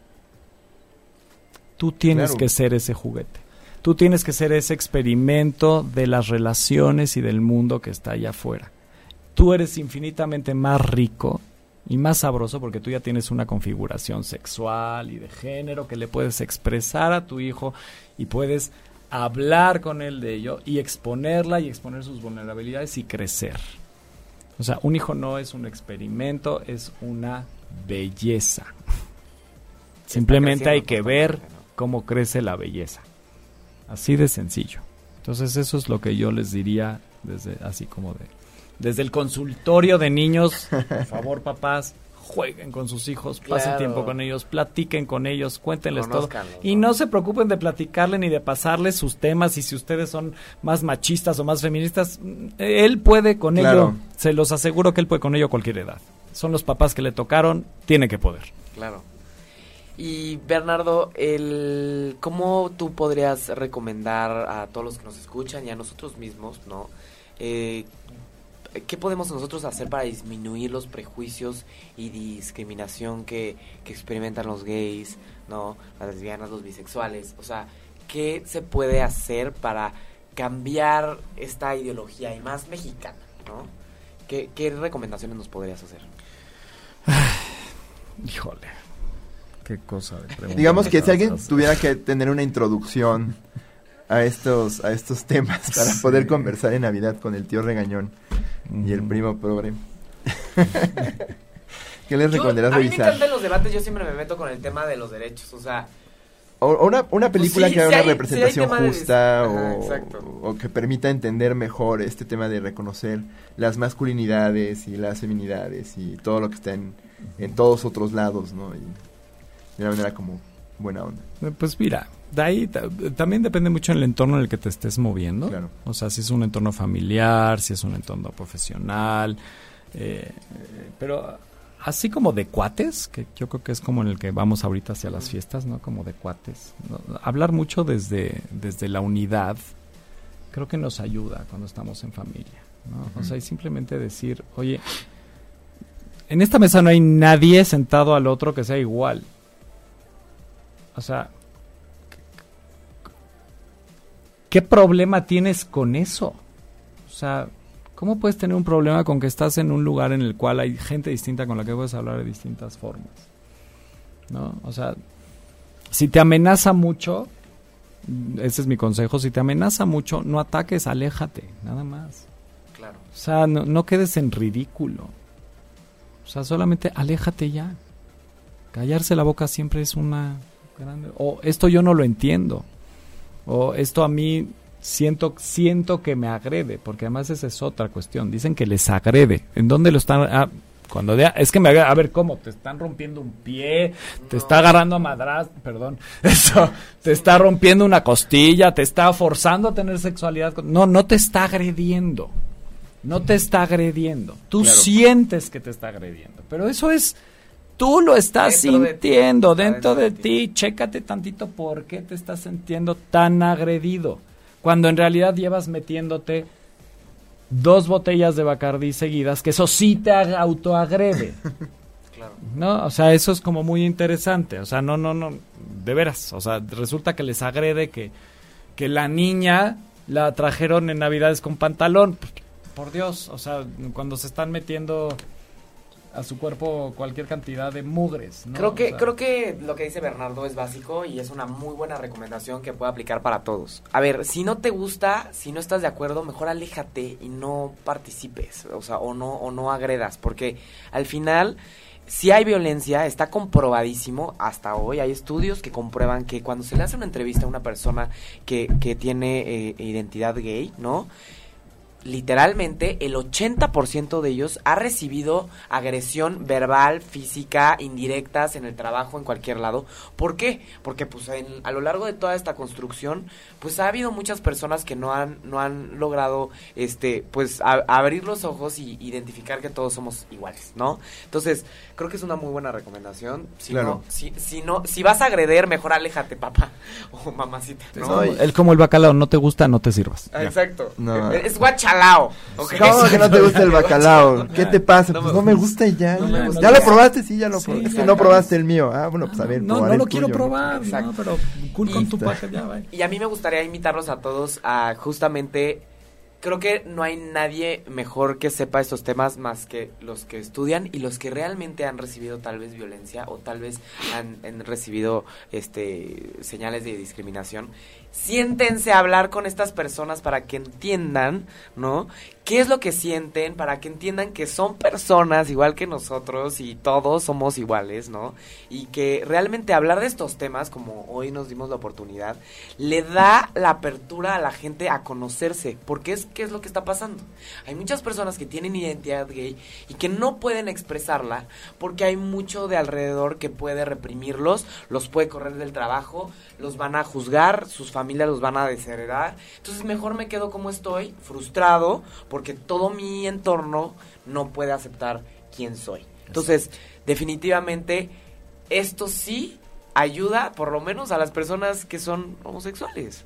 Tú tienes Claro. que ser ese juguete. Tú tienes que ser ese experimento de las relaciones y del mundo que está allá afuera. Tú eres infinitamente más rico y más sabroso porque tú ya tienes una configuración sexual y de género que le puedes expresar a tu hijo y puedes hablar con él de ello y exponerla y exponer sus vulnerabilidades y crecer. O sea, un hijo no es un experimento, es una belleza. Simplemente hay que ver cómo crece la belleza. Así de sencillo. Entonces eso es lo que yo les diría desde así como de desde el consultorio de niños, por favor, papás, jueguen con sus hijos, pasen tiempo con ellos, platiquen con ellos, cuéntenles todo. Y ¿no? no se preocupen de platicarle ni de pasarles sus temas y si ustedes son más machistas o más feministas, mm, él puede con Claro. ello, se los aseguro que él puede con ello a cualquier edad. Son los papás que le tocaron, tiene que poder. Claro. Y Bernardo, el, ¿cómo tú podrías recomendar a todos los que nos escuchan y a nosotros mismos, no? Eh, ¿Qué podemos nosotros hacer para disminuir los prejuicios y discriminación que, que experimentan los gays, no, las lesbianas, los bisexuales? O sea, ¿qué se puede hacer para cambiar esta ideología y más mexicana, no? ¿Qué, qué recomendaciones nos podrías hacer? Híjole. Qué cosa de pregunta. Digamos que si alguien tuviera que tener una introducción a estos, a estos temas para Sí. poder conversar en Navidad con el tío regañón y el primo progre. ¿Qué les Yo- recomendarías a mí me encantan los debates, yo siempre me meto con el tema de los derechos, o sea, O, o una, una película Pues sí, que haga una hay- representación de- justa Ajá, o, exacto. o que permita entender mejor este tema de reconocer las masculinidades y las feminidades y todo lo que está en, en todos otros lados, ¿no? Y de una manera como buena onda. Eh, Pues mira, de ahí ta- también depende mucho del entorno en el que te estés moviendo. Claro. O sea, si es un entorno familiar, si es un entorno profesional. eh, pero así como de cuates, que yo creo que es como en el que vamos ahorita hacia las fiestas, ¿no? Como de cuates. ¿no? Hablar mucho desde, desde la unidad creo que nos ayuda cuando estamos en familia, ¿no? O sea, y simplemente decir, oye, en esta mesa no hay nadie sentado al otro que sea igual. O sea, ¿qué problema tienes con eso? O sea, ¿cómo puedes tener un problema con que estás en un lugar en el cual hay gente distinta con la que puedes hablar de distintas formas? ¿No? O sea, si te amenaza mucho, mm, ese es mi consejo, si te amenaza mucho, no ataques, aléjate, nada más. claro. O sea, no, no quedes en ridículo. O sea, solamente aléjate ya. Callarse la boca siempre es una grande... O esto yo no lo entiendo. O esto a mí siento, siento que me agrede. Porque además esa es otra cuestión. Dicen que les agrede. ¿En dónde lo están...? Ah, cuando de, es que me agrede. A ver, ¿cómo? ¿Te están rompiendo un pie? ¿Te No. está agarrando a madras? Perdón. Eso. ¿Te está rompiendo una costilla? ¿Te está forzando a tener sexualidad? No, no te está agrediendo. No te está agrediendo. Tú Claro. sientes que te está agrediendo. Pero eso es. Tú lo estás Dentro de ti. sintiendo dentro de ti. Chécate tantito por qué te estás sintiendo tan agredido. Cuando en realidad llevas metiéndote dos botellas de Bacardí seguidas, que eso sí te ag- autoagrede. Claro. ¿No? O sea, eso es como muy interesante. O sea, no, no, no. De veras. O sea, resulta que les agrede que, que la niña la trajeron en Navidades con pantalón. Por Dios. O sea, cuando se están metiendo a su cuerpo cualquier cantidad de mugres. ¿no? Creo que, O sea, creo que lo que dice Bernardo es básico y es una muy buena recomendación que puede aplicar para todos. A ver, si no te gusta, si no estás de acuerdo, mejor aléjate y no participes, o sea, o no, o no agredas, porque al final, si hay violencia, está comprobadísimo hasta hoy, hay estudios que comprueban que cuando se le hace una entrevista a una persona que, que tiene eh, identidad gay, ¿no? Literalmente el 80% de ellos ha recibido agresión verbal, física, indirectas en el trabajo, en cualquier lado. ¿Por qué? Porque pues en- a lo largo de toda esta construcción, pues ha habido muchas personas que no han no han logrado este pues a- abrir los ojos y identificar que todos somos iguales, ¿no? Entonces, creo que es una muy buena recomendación. Si Claro. no si, si no si vas a agreder, mejor aléjate, papá o mamacita, Es ¿no? como, el, como el bacalao, no te gusta, no te sirvas. Ah, Exacto. No. Es guachalao. ¿ok? ¿Cómo que no te gusta el bacalao? ¿Qué te pasa? No Pues no me gusta. y ya. No me gusta. ¿Ya lo probaste? Sí, ya lo Sí, probaste. Es que no probaste el mío. Ah, bueno, pues a ver, no, no lo quiero probar, Exacto. no, pero cool Y- con tu paca, ya, bye. Y a mí me gustaría invitarlos a todos a justamente. Creo que no hay nadie mejor que sepa estos temas más que los que estudian y los que realmente han recibido tal vez violencia o tal vez han, han recibido este señales de discriminación. Siéntense a hablar con estas personas para que entiendan, ¿no? qué es lo que sienten para que entiendan que son personas igual que nosotros y todos somos iguales, ¿no? Y que realmente hablar de estos temas, como hoy nos dimos la oportunidad, le da la apertura a la gente a conocerse, porque es qué es lo que está pasando. Hay muchas personas que tienen identidad gay y que no pueden expresarla porque hay mucho de alrededor que puede reprimirlos, los puede correr del trabajo, los van a juzgar, sus familias los van a desheredar. Entonces mejor me quedo como estoy, frustrado, porque todo mi entorno no puede aceptar quién soy. Entonces, definitivamente, esto sí ayuda, por lo menos, a las personas que son homosexuales.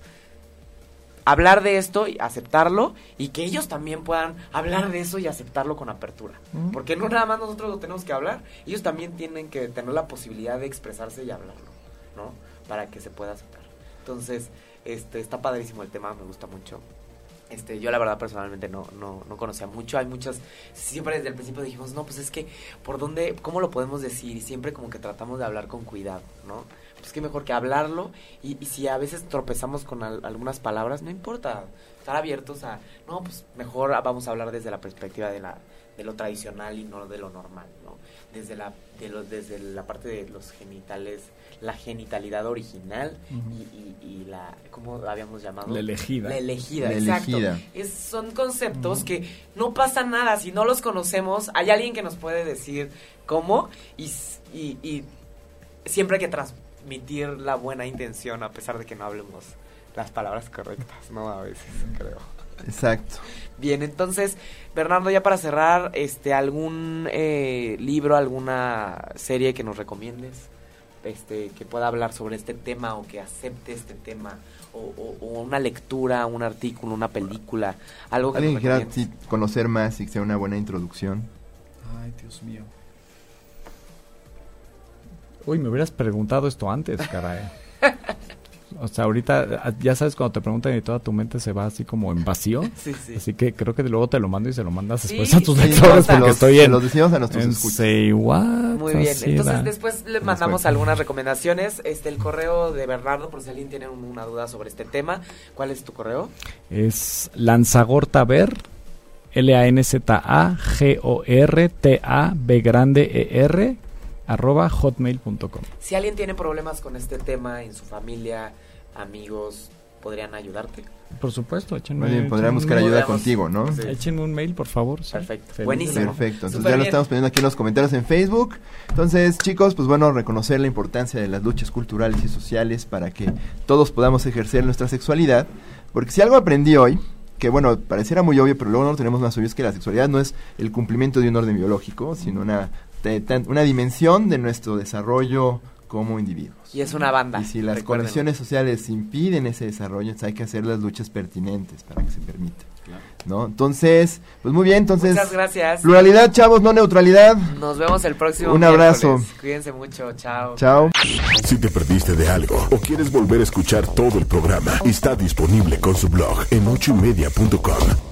Hablar de esto y aceptarlo y que ellos también puedan hablar de eso y aceptarlo con apertura. Porque no nada más nosotros lo tenemos que hablar, ellos también tienen que tener la posibilidad de expresarse y hablarlo, ¿no? Para que se pueda aceptar. Entonces, este está padrísimo el tema, me gusta mucho. Este, yo la verdad personalmente no, no, no conocía mucho. Hay muchas, siempre desde el principio dijimos, no, pues es que, ¿por dónde, cómo lo podemos decir? Y siempre como que tratamos de hablar con cuidado, ¿no? Pues que mejor que hablarlo y, si a veces tropezamos con algunas palabras, no importa, estar abiertos a, no, pues mejor vamos a hablar desde la perspectiva de, la, de lo tradicional y no de lo normal, ¿no? Desde la, de los, desde la parte de los genitales la genitalidad original y, la, ¿cómo habíamos llamado? La elegida. La elegida, exacto. Es, son conceptos que no pasa nada, si no los conocemos, hay alguien que nos puede decir cómo y, y siempre hay que transmitir la buena intención a pesar de que no hablemos las palabras correctas, ¿no? A veces, creo. Exacto. Bien, entonces, Bernardo, ya para cerrar, este, ¿algún eh, libro, alguna serie que nos recomiendes? Este, que pueda hablar sobre este tema o que acepte este tema o, una lectura, un artículo, una película, algo que alguien quiera conocer más y que sea una buena introducción. Ay, Dios mío. Uy, me hubieras preguntado esto antes, caray. O sea, ahorita ya sabes cuando te preguntan y toda tu mente se va así como en vacío. Sí, sí. Así que creo que luego te lo mando y se lo mandas después a tus lectores porque estoy en... Los decimos a nuestros en Say what. Muy bien. Entonces después le mandamos algunas recomendaciones. Este, el correo de Bernardo, por si alguien tiene una duda sobre este tema. ¿Cuál es tu correo? Es lanzagortaber, L-A-N-Z-A-G-O-R-T-A-B grande E-R arroba hotmail.com. Si alguien tiene problemas con este tema en su familia, amigos, ¿podrían ayudarte? Por supuesto, échenme Muy bien, podríamos buscar ayuda contigo, ¿no? Échenme un mail, por favor. Perfecto. Buenísimo. Perfecto. Entonces ya lo estamos poniendo aquí en los comentarios en Facebook. Entonces, chicos, pues bueno, reconocer la importancia de las luchas culturales y sociales para que todos podamos ejercer nuestra sexualidad. Porque si algo aprendí hoy, que bueno, pareciera muy obvio, pero luego no lo tenemos más obvio, es que la sexualidad no es el cumplimiento de un orden biológico, sino una una dimensión de nuestro desarrollo como individuos. Y es una banda. Y si las condiciones sociales impiden ese desarrollo, hay que hacer las luchas pertinentes para que se permita. ¿No? Entonces, pues muy bien, entonces. Muchas gracias. Pluralidad, chavos, no neutralidad. Nos vemos el próximo. Un abrazo. Cuídense mucho, chao. Chao. Si te perdiste de algo o quieres volver a escuchar todo el programa, está disponible con su blog en ochoymedia.com